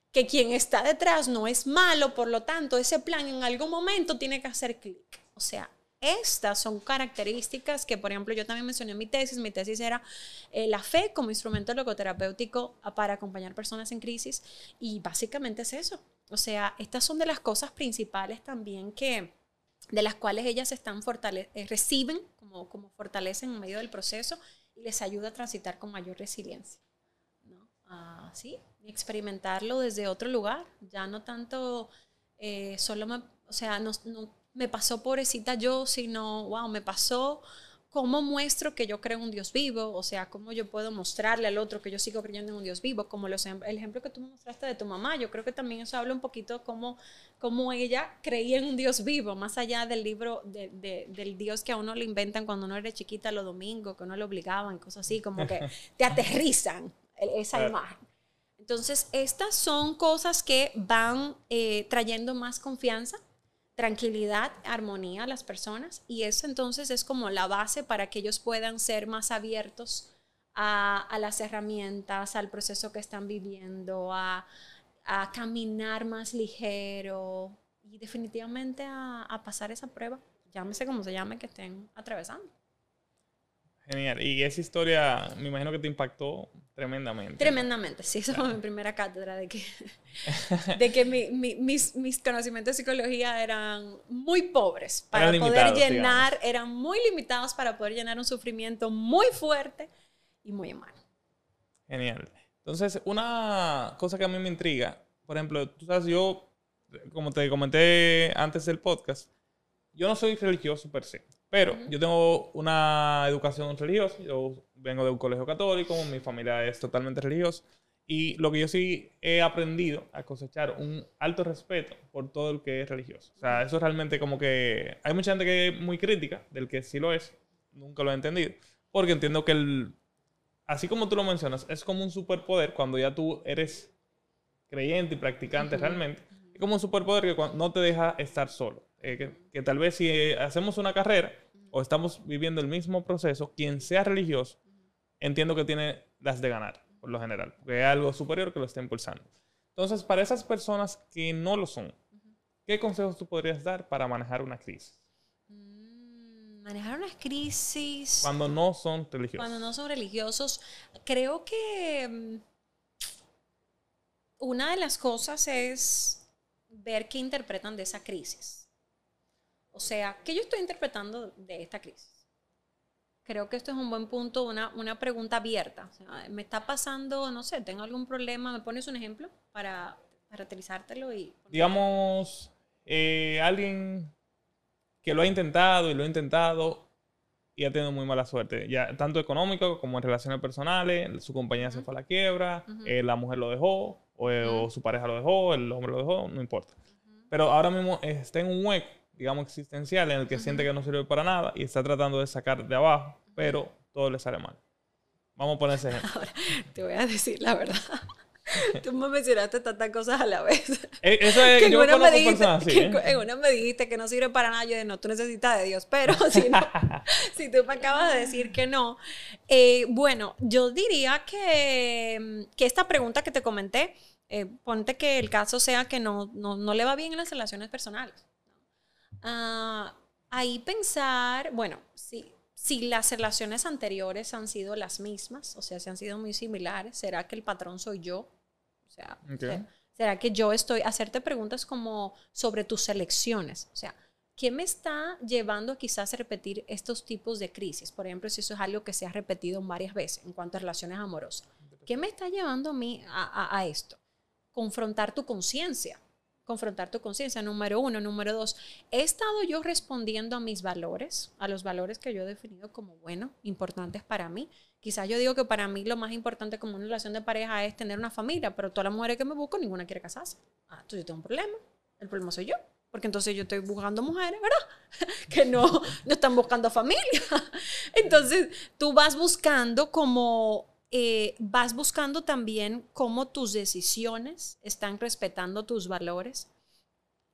que quien está detrás no es malo, por lo tanto, ese plan en algún momento tiene que hacer clic. O sea, estas son características que, por ejemplo, yo también mencioné en mi tesis. Mi tesis era eh, la fe como instrumento logoterapéutico para acompañar personas en crisis. Y básicamente es eso. O sea, estas son de las cosas principales también que, de las cuales ellas están eh, reciben como, como fortalecen en medio del proceso y les ayuda a transitar con mayor resiliencia. ¿no? Ah, y experimentarlo desde otro lugar, ya no tanto eh, solo me, o sea, no, no, me pasó pobrecita yo, sino, wow, me pasó ¿cómo muestro que yo creo en un Dios vivo? O sea, ¿cómo yo puedo mostrarle al otro que yo sigo creyendo en un Dios vivo? Como el ejemplo que tú me mostraste de tu mamá, yo creo que también eso habla un poquito cómo, cómo ella creía en un Dios vivo, más allá del libro, del Dios que a uno le inventan cuando uno era chiquita los domingos, que uno le obligaban, cosas así, como que te aterrizan esa imagen. Entonces, estas son cosas que van eh, trayendo más confianza tranquilidad, armonía a las personas y eso entonces es como la base para que ellos puedan ser más abiertos a, las herramientas, al proceso que están viviendo, a, caminar más ligero y definitivamente a, a pasar esa prueba, llámese como se llame, que estén atravesando. Genial. Y esa historia, me imagino que te impactó tremendamente. Tremendamente, sí. Esa fue mi primera cátedra de que, de que mis, mis, conocimientos de psicología eran muy pobres para poder llenar, eran muy limitados para poder llenar un sufrimiento muy fuerte y muy humano. Genial. Entonces, una cosa que a mí me intriga, por ejemplo, tú sabes, yo, como te comenté antes del podcast, yo no soy religioso per se. Pero yo tengo una educación religiosa, yo vengo de un colegio católico, mi familia es totalmente religiosa. Y lo que yo sí he aprendido a cosechar un alto respeto por todo el que es religioso. O sea, eso es realmente como que... Hay mucha gente que es muy crítica del que sí lo es. Nunca lo he entendido. Porque entiendo que el... Así como tú lo mencionas, es como un superpoder cuando ya tú eres creyente y practicante realmente. Es como un superpoder que no te deja estar solo Eh, que, que tal vez si hacemos una carrera o estamos viviendo el mismo proceso, quien sea religioso, entiendo que tiene las de ganar, por lo general, porque hay algo superior que lo está impulsando. Entonces, para esas personas que no lo son, ¿qué consejos tú podrías dar para manejar una crisis? Mm, Manejar unas crisis. Cuando no son religiosos. Cuando no son religiosos, creo que mm, una de las cosas es ver qué interpretan de esa crisis. O sea, ¿qué yo estoy interpretando de esta crisis? Creo que esto es un buen punto, una, una pregunta abierta. O sea, me está pasando, no sé, tengo algún problema, ¿me pones un ejemplo para, para utilizártelo y... Digamos, eh, alguien que lo ha intentado y lo ha intentado y ha tenido muy mala suerte, ya tanto económico como en relaciones personales, su compañía se fue a la quiebra, eh, la mujer lo dejó, o, eh, o su pareja lo dejó, el hombre lo dejó, no importa. Pero ahora mismo está en un hueco, digamos, existencial, en el que siente que no sirve para nada y está tratando de sacar de abajo, pero todo le sale mal. Vamos a poner ese ejemplo. Te voy a decir la verdad. Tú me mencionaste tantas cosas a la vez. Eh, Eso es, que en yo una, me dijiste, personas así, que ¿eh? en una me dijiste que no sirve para nada. Yo dije, no, tú necesitas de Dios. Pero si, no, si tú me acabas de decir que no. eh, bueno, yo diría que, mm, que esta pregunta que te comenté, eh, ponte que el caso sea que no, no, no le va bien en las relaciones personales. Ah, ahí pensar, bueno, si, si las relaciones anteriores han sido las mismas, o sea, si han sido muy similares, ¿será que el patrón soy yo? O sea, Ok. ¿será- ¿será que yo estoy, hacerte preguntas como sobre tus elecciones? O sea, ¿qué me está llevando quizás a repetir estos tipos de crisis? Por ejemplo, si eso es algo que se ha repetido varias veces en cuanto a relaciones amorosas. ¿Qué me está llevando a mí a, a- a esto? Confrontar tu conciencia. Confrontar tu conciencia, número uno. Número dos, ¿he estado yo respondiendo a mis valores, a los valores que yo he definido como buenos, importantes para mí? Quizás yo digo que para mí lo más importante como una relación de pareja es tener una familia, pero todas las mujeres que me busco, ninguna quiere casarse. Ah, entonces yo tengo un problema. El problema soy yo. Porque entonces yo estoy buscando mujeres, ¿verdad? que no, no están buscando familia. Entonces tú vas buscando como, eh, vas buscando también cómo tus decisiones están respetando tus valores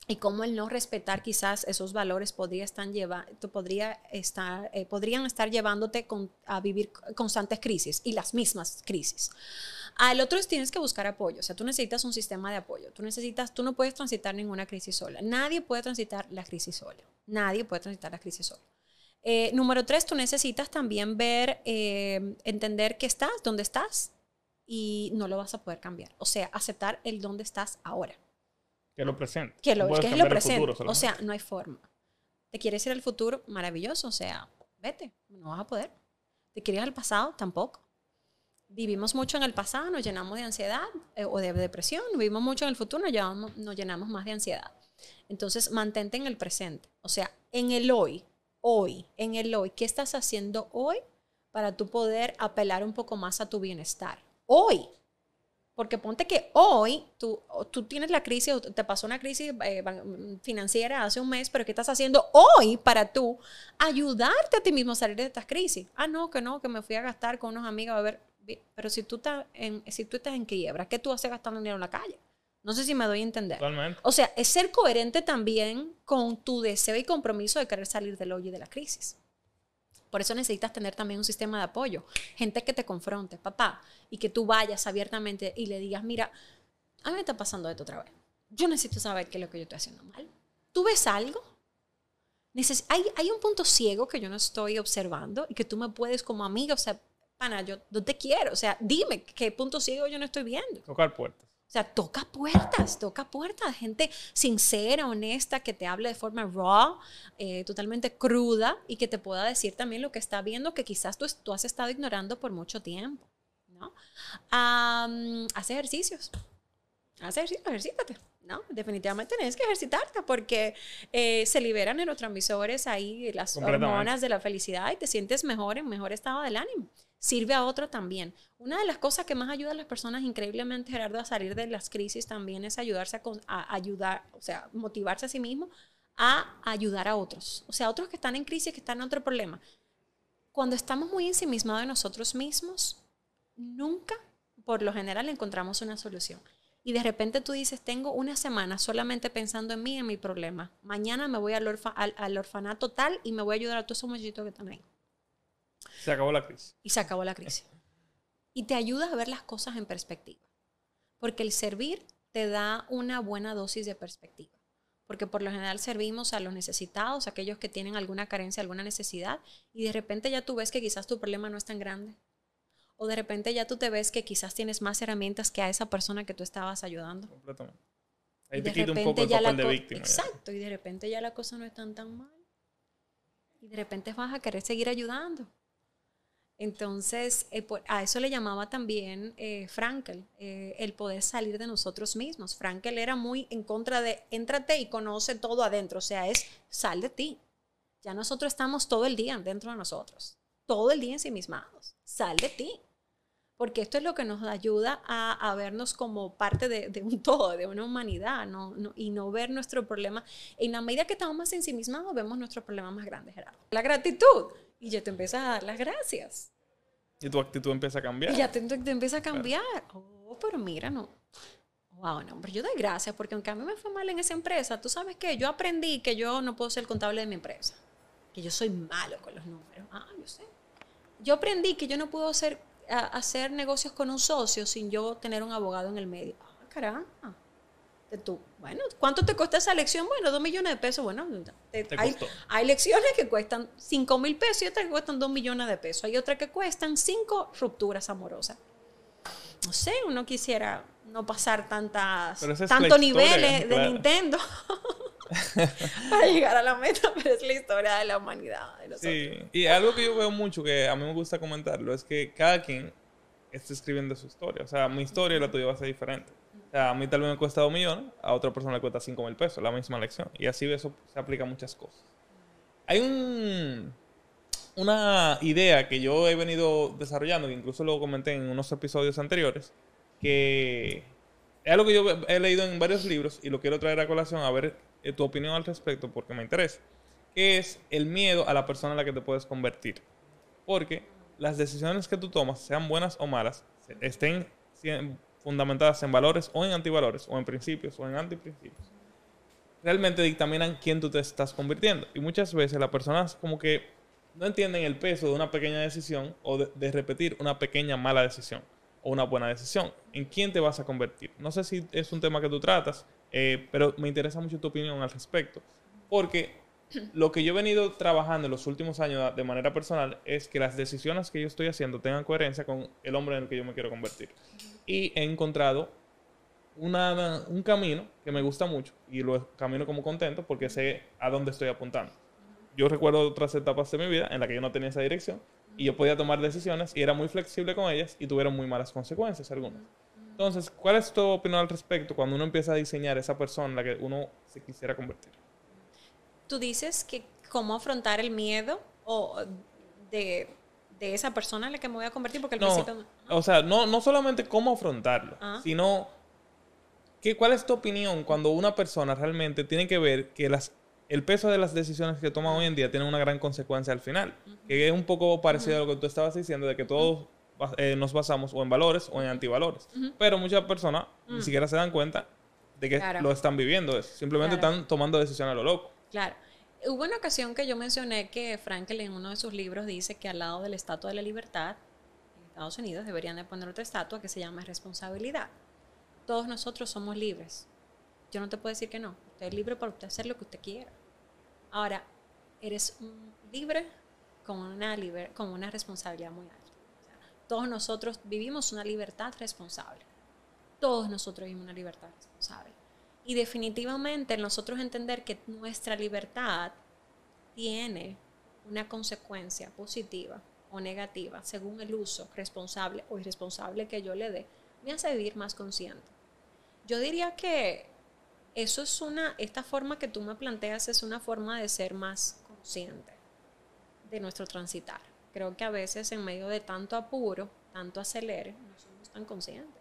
y cómo el no respetar quizás esos valores podría estar lleva, podría estar, eh, podrían estar llevándote a vivir constantes crisis y las mismas crisis. Al otro es tienes que buscar apoyo, o sea, tú necesitas un sistema de apoyo, tú necesitas, tú no puedes transitar ninguna crisis sola, nadie puede transitar la crisis sola, nadie puede transitar la crisis sola. Eh, número tres, tú necesitas también ver, eh, entender que estás, dónde estás y no lo vas a poder cambiar, o sea, aceptar el dónde estás ahora Que lo presente. que, lo, que es lo presente. futuro o sea, no hay forma. ¿Te quieres ir al futuro? Maravilloso. O sea, vete. No vas a poder. ¿Te quieres ir al pasado? Tampoco. Vivimos mucho en el pasado, nos llenamos de ansiedad eh, o de depresión. Vivimos mucho en el futuro, nos llenamos, nos llenamos más de ansiedad. Entonces, mantente en el presente. O sea, en el hoy, hoy, en el hoy. ¿Qué estás haciendo hoy para tú poder apelar un poco más a tu bienestar? Hoy. Porque ponte que hoy tú, tú tienes la crisis, te pasó una crisis eh, financiera hace un mes, pero ¿qué estás haciendo hoy para tú ayudarte a ti mismo a salir de estas crisis? Ah, no, que no, que me fui a gastar con unos amigos a ver. Pero si tú, estás en, si tú estás en quiebra, ¿qué tú haces gastando dinero en la calle? No sé si me doy a entender. Totalmente. O sea, es ser coherente también con tu deseo y compromiso de querer salir del hoyo y de la crisis. Por eso necesitas tener también un sistema de apoyo, gente que te confronte, papá, y que tú vayas abiertamente y le digas, mira, a mí me está pasando esto otra vez. Yo necesito saber qué es lo que yo estoy haciendo mal. ¿Tú ves algo? Neces- hay, hay un punto ciego que yo no estoy observando y que tú me puedes como amiga, o sea, pana, yo no te quiero, o sea, dime qué punto ciego yo no estoy viendo. Tocar puertas. O sea, toca puertas, toca puertas. Gente sincera, honesta, que te hable de forma raw, eh, totalmente cruda y que te pueda decir también lo que está viendo que quizás tú, tú has estado ignorando por mucho tiempo. ¿no? Am, haz ejercicios. Haz ejercicio, ejercítate. ¿no? Definitivamente tienes que ejercitarte porque eh, se liberan neurotransmisores ahí, las hormonas de la felicidad y te sientes mejor, en mejor estado del ánimo. Sirve a otro también. Una de las cosas que más ayuda a las personas increíblemente, Gerardo, a salir de las crisis también es ayudarse a, a ayudar, o sea, motivarse a sí mismo a ayudar a otros. O sea, otros que están en crisis, que están en otro problema. Cuando estamos muy ensimismados de nosotros mismos, nunca, por lo general, encontramos una solución. Y de repente tú dices, tengo una semana solamente pensando en mí, en mi problema. Mañana me voy al, al orfanato tal y me voy a ayudar a todos esos muchachitos que están ahí. Se acabó la crisis. Y se acabó la crisis. Y te ayuda a ver las cosas en perspectiva. Porque el servir te da una buena dosis de perspectiva. Porque por lo general servimos a los necesitados, a aquellos que tienen alguna carencia, alguna necesidad, y de repente ya tú ves que quizás tu problema no es tan grande. O de repente ya tú te ves que quizás tienes más herramientas que a esa persona que tú estabas ayudando. Completamente. Ahí te quita un poco el papel de víctima. Exacto, y de repente ya la cosa no es tan tan mal. Y de repente vas a querer seguir ayudando. Entonces, eh, a eso le llamaba también eh, Frankel, eh, el poder salir de nosotros mismos. Frankel era muy en contra de, éntrate y conoce todo adentro, o sea, es sal de ti. Ya nosotros estamos todo el día dentro de nosotros, todo el día ensimismados, sal de ti. Porque esto es lo que nos ayuda a, vernos como parte de, un todo, de una humanidad, y no ver nuestro problema. En la medida que estamos más ensimismados, vemos nuestros problemas más grandes, Gerardo. La gratitud y ya te empiezas a dar las gracias. Y tu actitud empieza a cambiar. Y ya te, te empieza a cambiar. Oh, pero mira, no. Wow, no, pero yo doy gracias porque aunque a mí me fue mal en esa empresa, tú sabes que yo aprendí que yo no puedo ser contable de mi empresa. Que yo soy malo con los números. Ah, yo sé. Yo aprendí que yo no puedo hacer, hacer negocios con un socio sin yo tener un abogado en el medio. Ah, caramba tú, bueno, ¿cuánto te cuesta esa lección? Bueno, dos millones de pesos. Bueno, hay, hay, lecciones que cuestan cinco mil pesos y otras que cuestan dos millones de pesos. Hay otras que cuestan cinco rupturas amorosas. No sé, uno quisiera no pasar tantas, tantos niveles de Nintendo para llegar a la meta, pero es la historia de la humanidad. sí, y algo que yo veo mucho, que a mí me gusta comentarlo, es que cada quien está escribiendo su historia. O sea, mi historia y la tuya va a ser diferente a mí tal vez me cuesta dos millones, a otra persona le cuesta cinco mil pesos, la misma lección. Y así eso se aplica a muchas cosas. Hay un, una idea que yo he venido desarrollando, que incluso lo comenté en unos episodios anteriores, que es algo que yo he leído en varios libros y lo quiero traer a colación a ver eh, tu opinión al respecto porque me interesa, que es el miedo a la persona en la que te puedes convertir. Porque las decisiones que tú tomas, sean buenas o malas, estén fundamentadas en valores o en antivalores, o en principios o en antiprincipios, realmente dictaminan quién tú te estás convirtiendo. Y muchas veces las personas como que no entienden el peso de una pequeña decisión o de, repetir una pequeña mala decisión o una buena decisión. ¿En quién te vas a convertir? No sé si es un tema que tú tratas, eh, pero me interesa mucho tu opinión al respecto. Porque lo que yo he venido trabajando en los últimos años de manera personal es que las decisiones que yo estoy haciendo tengan coherencia con el hombre en el que yo me quiero convertir y he encontrado un camino que me gusta mucho y lo camino como contento porque sé a dónde estoy apuntando. Yo recuerdo otras etapas de mi vida en las que yo no tenía esa dirección y yo podía tomar decisiones y era muy flexible con ellas y tuvieron muy malas consecuencias algunas. Entonces, ¿cuál es tu opinión al respecto cuando uno empieza a diseñar esa persona en la que uno se quisiera convertir? Tú dices que cómo afrontar el miedo o de de esa persona en la que me voy a convertir porque el no, O sea, no, no solamente cómo afrontarlo, ah. sino que, cuál es tu opinión cuando una persona realmente tiene que ver que las, el peso de las decisiones que toma hoy en día tiene una gran consecuencia al final. Que es un poco parecido a lo que tú estabas diciendo, de que todos eh, nos basamos o en valores o en antivalores. Pero muchas personas ni siquiera se dan cuenta de que lo están viviendo. Simplemente están tomando decisiones a lo loco. Claro. Hubo una ocasión que yo mencioné que Frankel en uno de sus libros dice que al lado de la Estatua de la Libertad, en Estados Unidos deberían de poner otra estatua que se llama responsabilidad. Todos nosotros somos libres. Yo no te puedo decir que no. Usted es libre para usted hacer lo que usted quiera. Ahora, eres libre con una, con una responsabilidad muy alta. todos nosotros vivimos una libertad responsable. Todos nosotros vivimos una libertad responsable. Y definitivamente nosotros entender que nuestra libertad tiene una consecuencia positiva o negativa según el uso responsable o irresponsable que yo le dé, me hace vivir más consciente. Yo diría que eso es una, esta forma que tú me planteas es una forma de ser más consciente de nuestro transitar. Creo que a veces en medio de tanto apuro, tanto acelere, no somos tan conscientes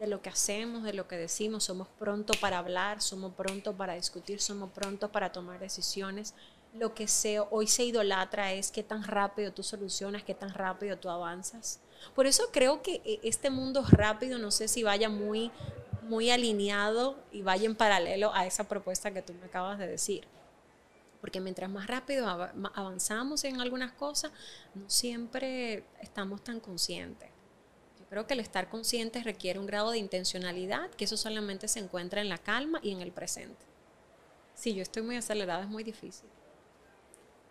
de lo que hacemos, de lo que decimos, somos pronto para hablar, somos pronto para discutir, somos pronto para tomar decisiones. Lo que hoy se idolatra es qué tan rápido tú solucionas, qué tan rápido tú avanzas. Por eso creo que eh, este mundo rápido, no sé si vaya muy muy alineado y vaya en paralelo a esa propuesta que tú me acabas de decir. Porque mientras más rápido avanzamos en algunas cosas, no siempre estamos tan conscientes. Creo que el estar consciente requiere un grado de intencionalidad, que eso solamente se encuentra en la calma y en el presente. Si yo estoy muy acelerada es muy difícil.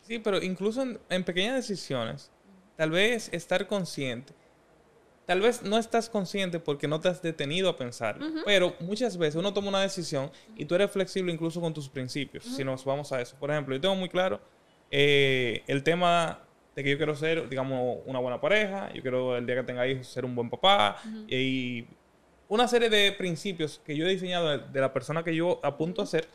Sí, pero incluso en, pequeñas decisiones, tal vez estar consciente tal vez no estás consciente porque no te has detenido a pensar, pero muchas veces uno toma una decisión y tú eres flexible incluso con tus principios, si nos vamos a eso. Por ejemplo, yo tengo muy claro eh, el tema de que yo quiero ser, digamos, una buena pareja, yo quiero el día que tenga hijos ser un buen papá y una serie de principios que yo he diseñado de, la persona que yo apunto a ser,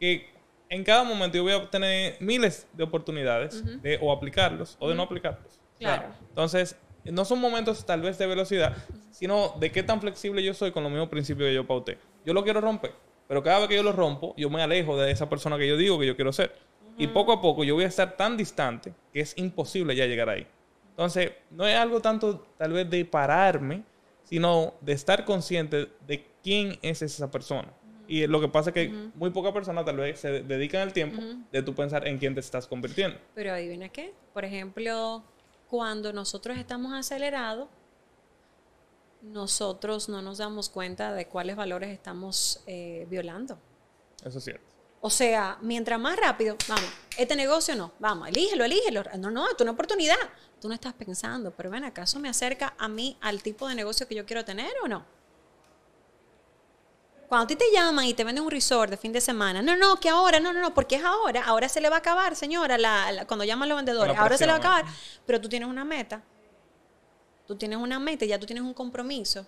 que en cada momento yo voy a tener miles de oportunidades de o aplicarlos o de no aplicarlos. Claro. Entonces, no son momentos tal vez de velocidad, sino de qué tan flexible yo soy con los mismos principios que yo pauté. Yo lo quiero romper, pero cada vez que yo lo rompo, yo me alejo de esa persona que yo digo que yo quiero ser. Y poco a poco yo voy a estar tan distante que es imposible ya llegar ahí. Entonces, no es algo tanto tal vez de pararme, sino de estar consciente de quién es esa persona. Y lo que pasa es que muy pocas personas tal vez se dedican el tiempo de tú pensar en quién te estás convirtiendo. Pero ahí viene qué. Por ejemplo, cuando nosotros estamos acelerados, nosotros no nos damos cuenta de cuáles valores estamos eh, violando. Eso es cierto. O sea, mientras más rápido, vamos, este negocio no, vamos, elígelo, elígelo. No, no, esto es una oportunidad. Tú no estás pensando, pero ven, ¿acaso me acerca a mí al tipo de negocio que yo quiero tener o no? Cuando a ti te llaman y te venden un resort de fin de semana, no, no, que ahora, no, no, no, porque es ahora, ahora se le va a acabar, señora, la, cuando llaman los vendedores, ahora se le va a acabar, pero tú tienes una meta, tú tienes una meta, ya tú tienes un compromiso,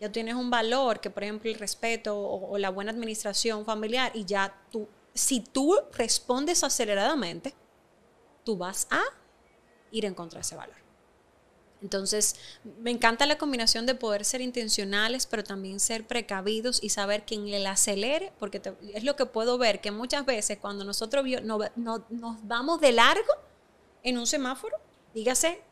ya tienes un valor, que por ejemplo el respeto o, o la buena administración familiar, y ya tú, si tú respondes aceleradamente, tú vas a ir en contra de ese valor. Entonces, me encanta la combinación de poder ser intencionales, pero también ser precavidos y saber quién le acelere, porque es lo que puedo ver, que muchas veces cuando nosotros no, nos vamos de largo en un semáforo, dígase,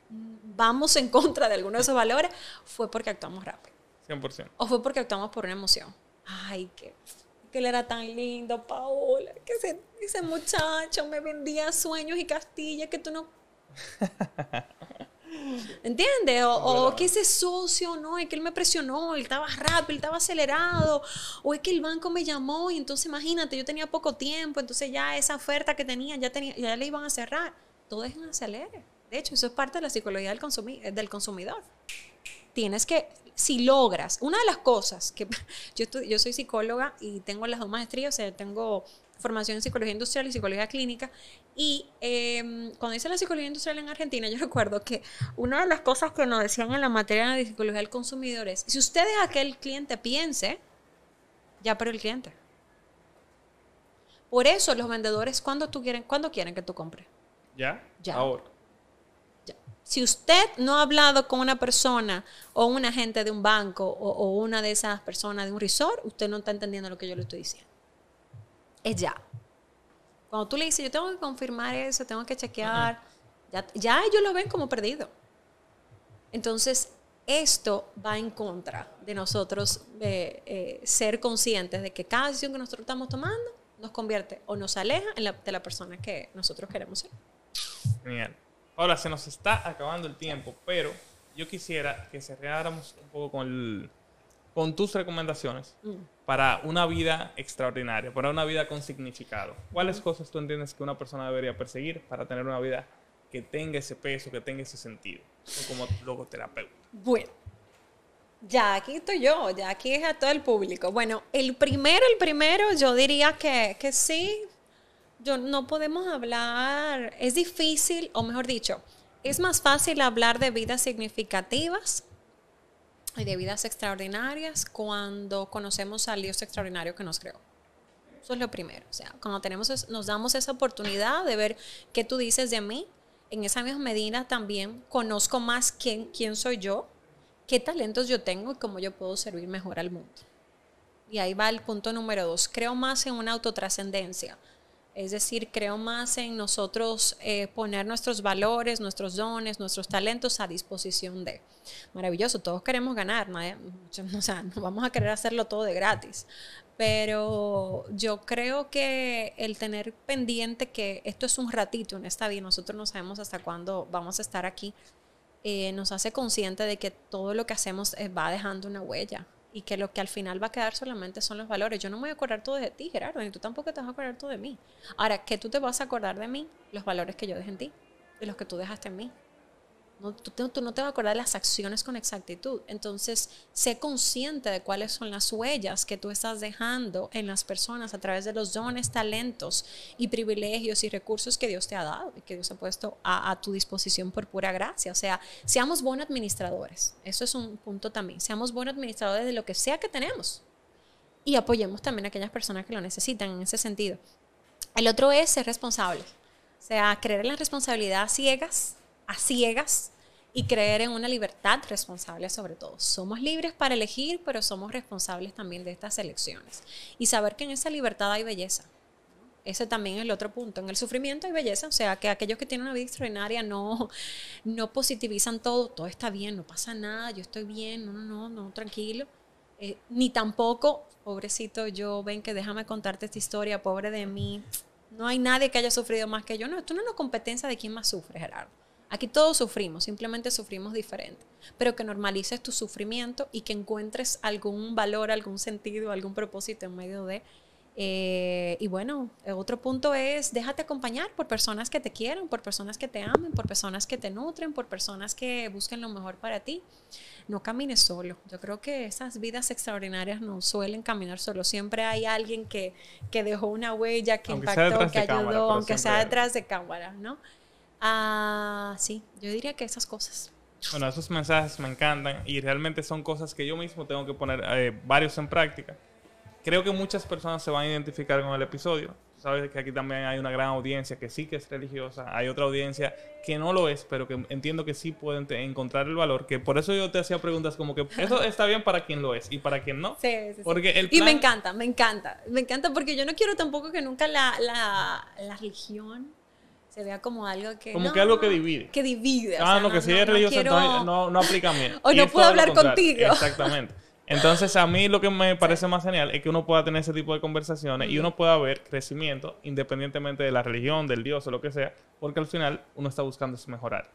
vamos en contra de alguno de esos valores, fue porque actuamos rápido. 100%. O fue porque actuamos por una emoción. Ay, que, que él era tan lindo, Paola, que ese, ese muchacho me vendía sueños y castillas que tú no... ¿Entiendes? O, que ese socio, no, es que él me presionó, él estaba rápido, él estaba acelerado, o es que el banco me llamó y entonces imagínate, yo tenía poco tiempo, entonces ya esa oferta que tenía, ya, tenía, ya le iban a cerrar. Todo es un acelere. De hecho, eso es parte de la psicología del, del consumidor. Tienes que, si logras, una de las cosas que yo, yo soy psicóloga y tengo las dos maestrías, o sea, tengo formación en psicología industrial y psicología clínica. Y em, cuando hice la psicología industrial en Argentina, yo recuerdo que una de las cosas que nos decían en la materia de psicología del consumidor es, si usted deja que el cliente piense, ya pero el cliente. Por eso los vendedores, ¿cuándo, tú quieren, ¿cuándo quieren que tú compres? ¿Ya? Ya. Ahora. Si usted no ha hablado con una persona o un agente de un banco o, o una de esas personas de un resort, usted no está entendiendo lo que yo le estoy diciendo es ya. Cuando tú le dices, yo tengo que confirmar eso, tengo que chequear, ya, ellos lo ven como perdido. Entonces, esto va en contra de nosotros eh, ser conscientes de que cada decisión que nosotros estamos tomando nos convierte o nos aleja de la persona que nosotros queremos ser. Genial. Ahora se nos está acabando el tiempo, pero yo quisiera que cerráramos un poco con, con tus recomendaciones mm para una vida extraordinaria, para una vida con significado? ¿Cuáles cosas tú entiendes que una persona debería perseguir para tener una vida que tenga ese peso, que tenga ese sentido, como logoterapeuta? Bueno, ya aquí estoy yo, ya aquí es a todo el público. Bueno, el primero, el primero, yo diría que, que sí, yo, no podemos hablar, es difícil, o mejor dicho, es más fácil hablar de vidas significativas y de vidas extraordinarias cuando conocemos al Dios extraordinario que nos creó. Eso es lo primero. O sea, cuando tenemos, nos damos esa oportunidad de ver qué tú dices de mí, en esa misma medida también conozco más quién, quién soy yo, qué talentos yo tengo y cómo yo puedo servir mejor al mundo. Y ahí va el punto número dos. Creo más en una autotrascendencia. Es decir, creo más en nosotros eh, poner nuestros valores, nuestros dones, nuestros talentos a disposición de. Maravilloso, todos queremos ganar, ¿no? o sea, no vamos a querer hacerlo todo de gratis. Pero yo creo que el tener pendiente que esto es un ratito en esta vida, nosotros no sabemos hasta cuándo vamos a estar aquí, eh, nos hace consciente de que todo lo que hacemos eh, va dejando una huella y que lo que al final va a quedar solamente son los valores. Yo no me voy a acordar todo de ti, Gerardo, ni tú tampoco te vas a acordar todo de mí. Ahora, ¿qué tú te vas a acordar de mí? Los valores que yo dejé en ti y los que tú dejaste en mí. No, tú, no te vas a acordar de las acciones con exactitud. Entonces, sé consciente de cuáles son las huellas que tú estás dejando en las personas a través de los dones, talentos y privilegios y recursos que Dios te ha dado y que Dios ha puesto a, tu disposición por pura gracia. O sea, seamos buenos administradores. Eso es un punto también. Seamos buenos administradores de lo que sea que tenemos. Y apoyemos también a aquellas personas que lo necesitan en ese sentido. El otro es ser responsable. O sea, creer en la responsabilidad ciegas a ciegas y creer en una libertad responsable sobre todo. Somos libres para elegir, pero somos responsables también de estas elecciones. Y saber que en esa libertad hay belleza. Ese también es el otro punto. En el sufrimiento hay belleza, o sea, que aquellos que tienen una vida extraordinaria no, no positivizan todo, todo está bien, no pasa nada, yo estoy bien, no, no, no, tranquilo. Eh, ni tampoco, pobrecito, yo ven que déjame contarte esta historia, pobre de mí. No hay nadie que haya sufrido más que yo. No, esto no es una competencia de quién más sufre, Gerardo. Aquí todos sufrimos, simplemente sufrimos diferente, pero que normalices tu sufrimiento y que encuentres algún valor, algún sentido, algún propósito en medio de... Eh, y bueno, otro punto es, déjate acompañar por personas que te quieran, por personas que te amen, por personas que te nutren, por personas que busquen lo mejor para ti. No camines solo. Yo creo que esas vidas extraordinarias no suelen caminar solo. Siempre hay alguien que, que dejó una huella, que impactó, que ayudó, aunque sea detrás de cámara, ¿no? Ah, sí, yo diría que esas cosas. Bueno, esos mensajes me encantan y realmente son cosas que yo mismo tengo que poner eh, varios en práctica. Creo que muchas personas se van a identificar con el episodio. Sabes que aquí también hay una gran audiencia que sí que es religiosa, hay otra audiencia que no lo es, pero que entiendo que sí pueden encontrar el valor, que por eso yo te hacía preguntas como que eso está bien para quien lo es y para quien no. Sí, sí, porque Y me encanta, me encanta, me encanta porque yo no quiero tampoco que nunca la, la, la religión se vea como algo que. Como que algo que divide. Que divide. Ah, no, que si es religioso, no, no, aplica bien. o no puedo hablar contigo. Exactamente. Entonces, a mí lo que me parece más genial es que uno pueda tener ese tipo de conversaciones y uno pueda ver crecimiento independientemente de la religión, del Dios o lo que sea, porque al final uno está buscando mejorar,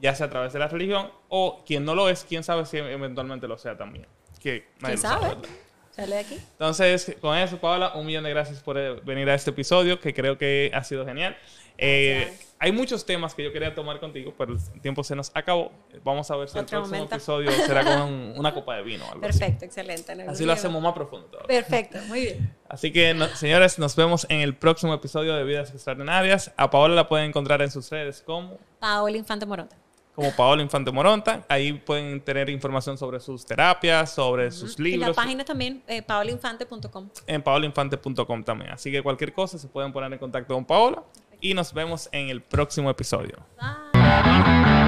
ya sea a través de la religión o quien no lo es, quién sabe si eventualmente lo sea también. Que ¿Quién sabe? Sale de aquí. Entonces, con eso, Paola, un millón de gracias por venir a este episodio, que creo que ha sido genial. Eh, hay muchos temas que yo quería tomar contigo, pero el tiempo se nos acabó. Vamos a ver si el próximo episodio será con una copa de vino. algo Perfecto, excelente. así lo hacemos más profundo. Perfecto, muy bien. Así que, señores, nos vemos en el próximo episodio de Vidas Extraordinarias. A Paola la pueden encontrar en sus redes como... Paola Infante Moronta. Como Paola Infante Moronta. Ahí pueden tener información sobre sus terapias, sobre sus libros. Y la página también, eh, paolainfante.com. En paolainfante.com también. Así que cualquier cosa se pueden poner en contacto con Paola y nos vemos en el próximo episodio. Bye.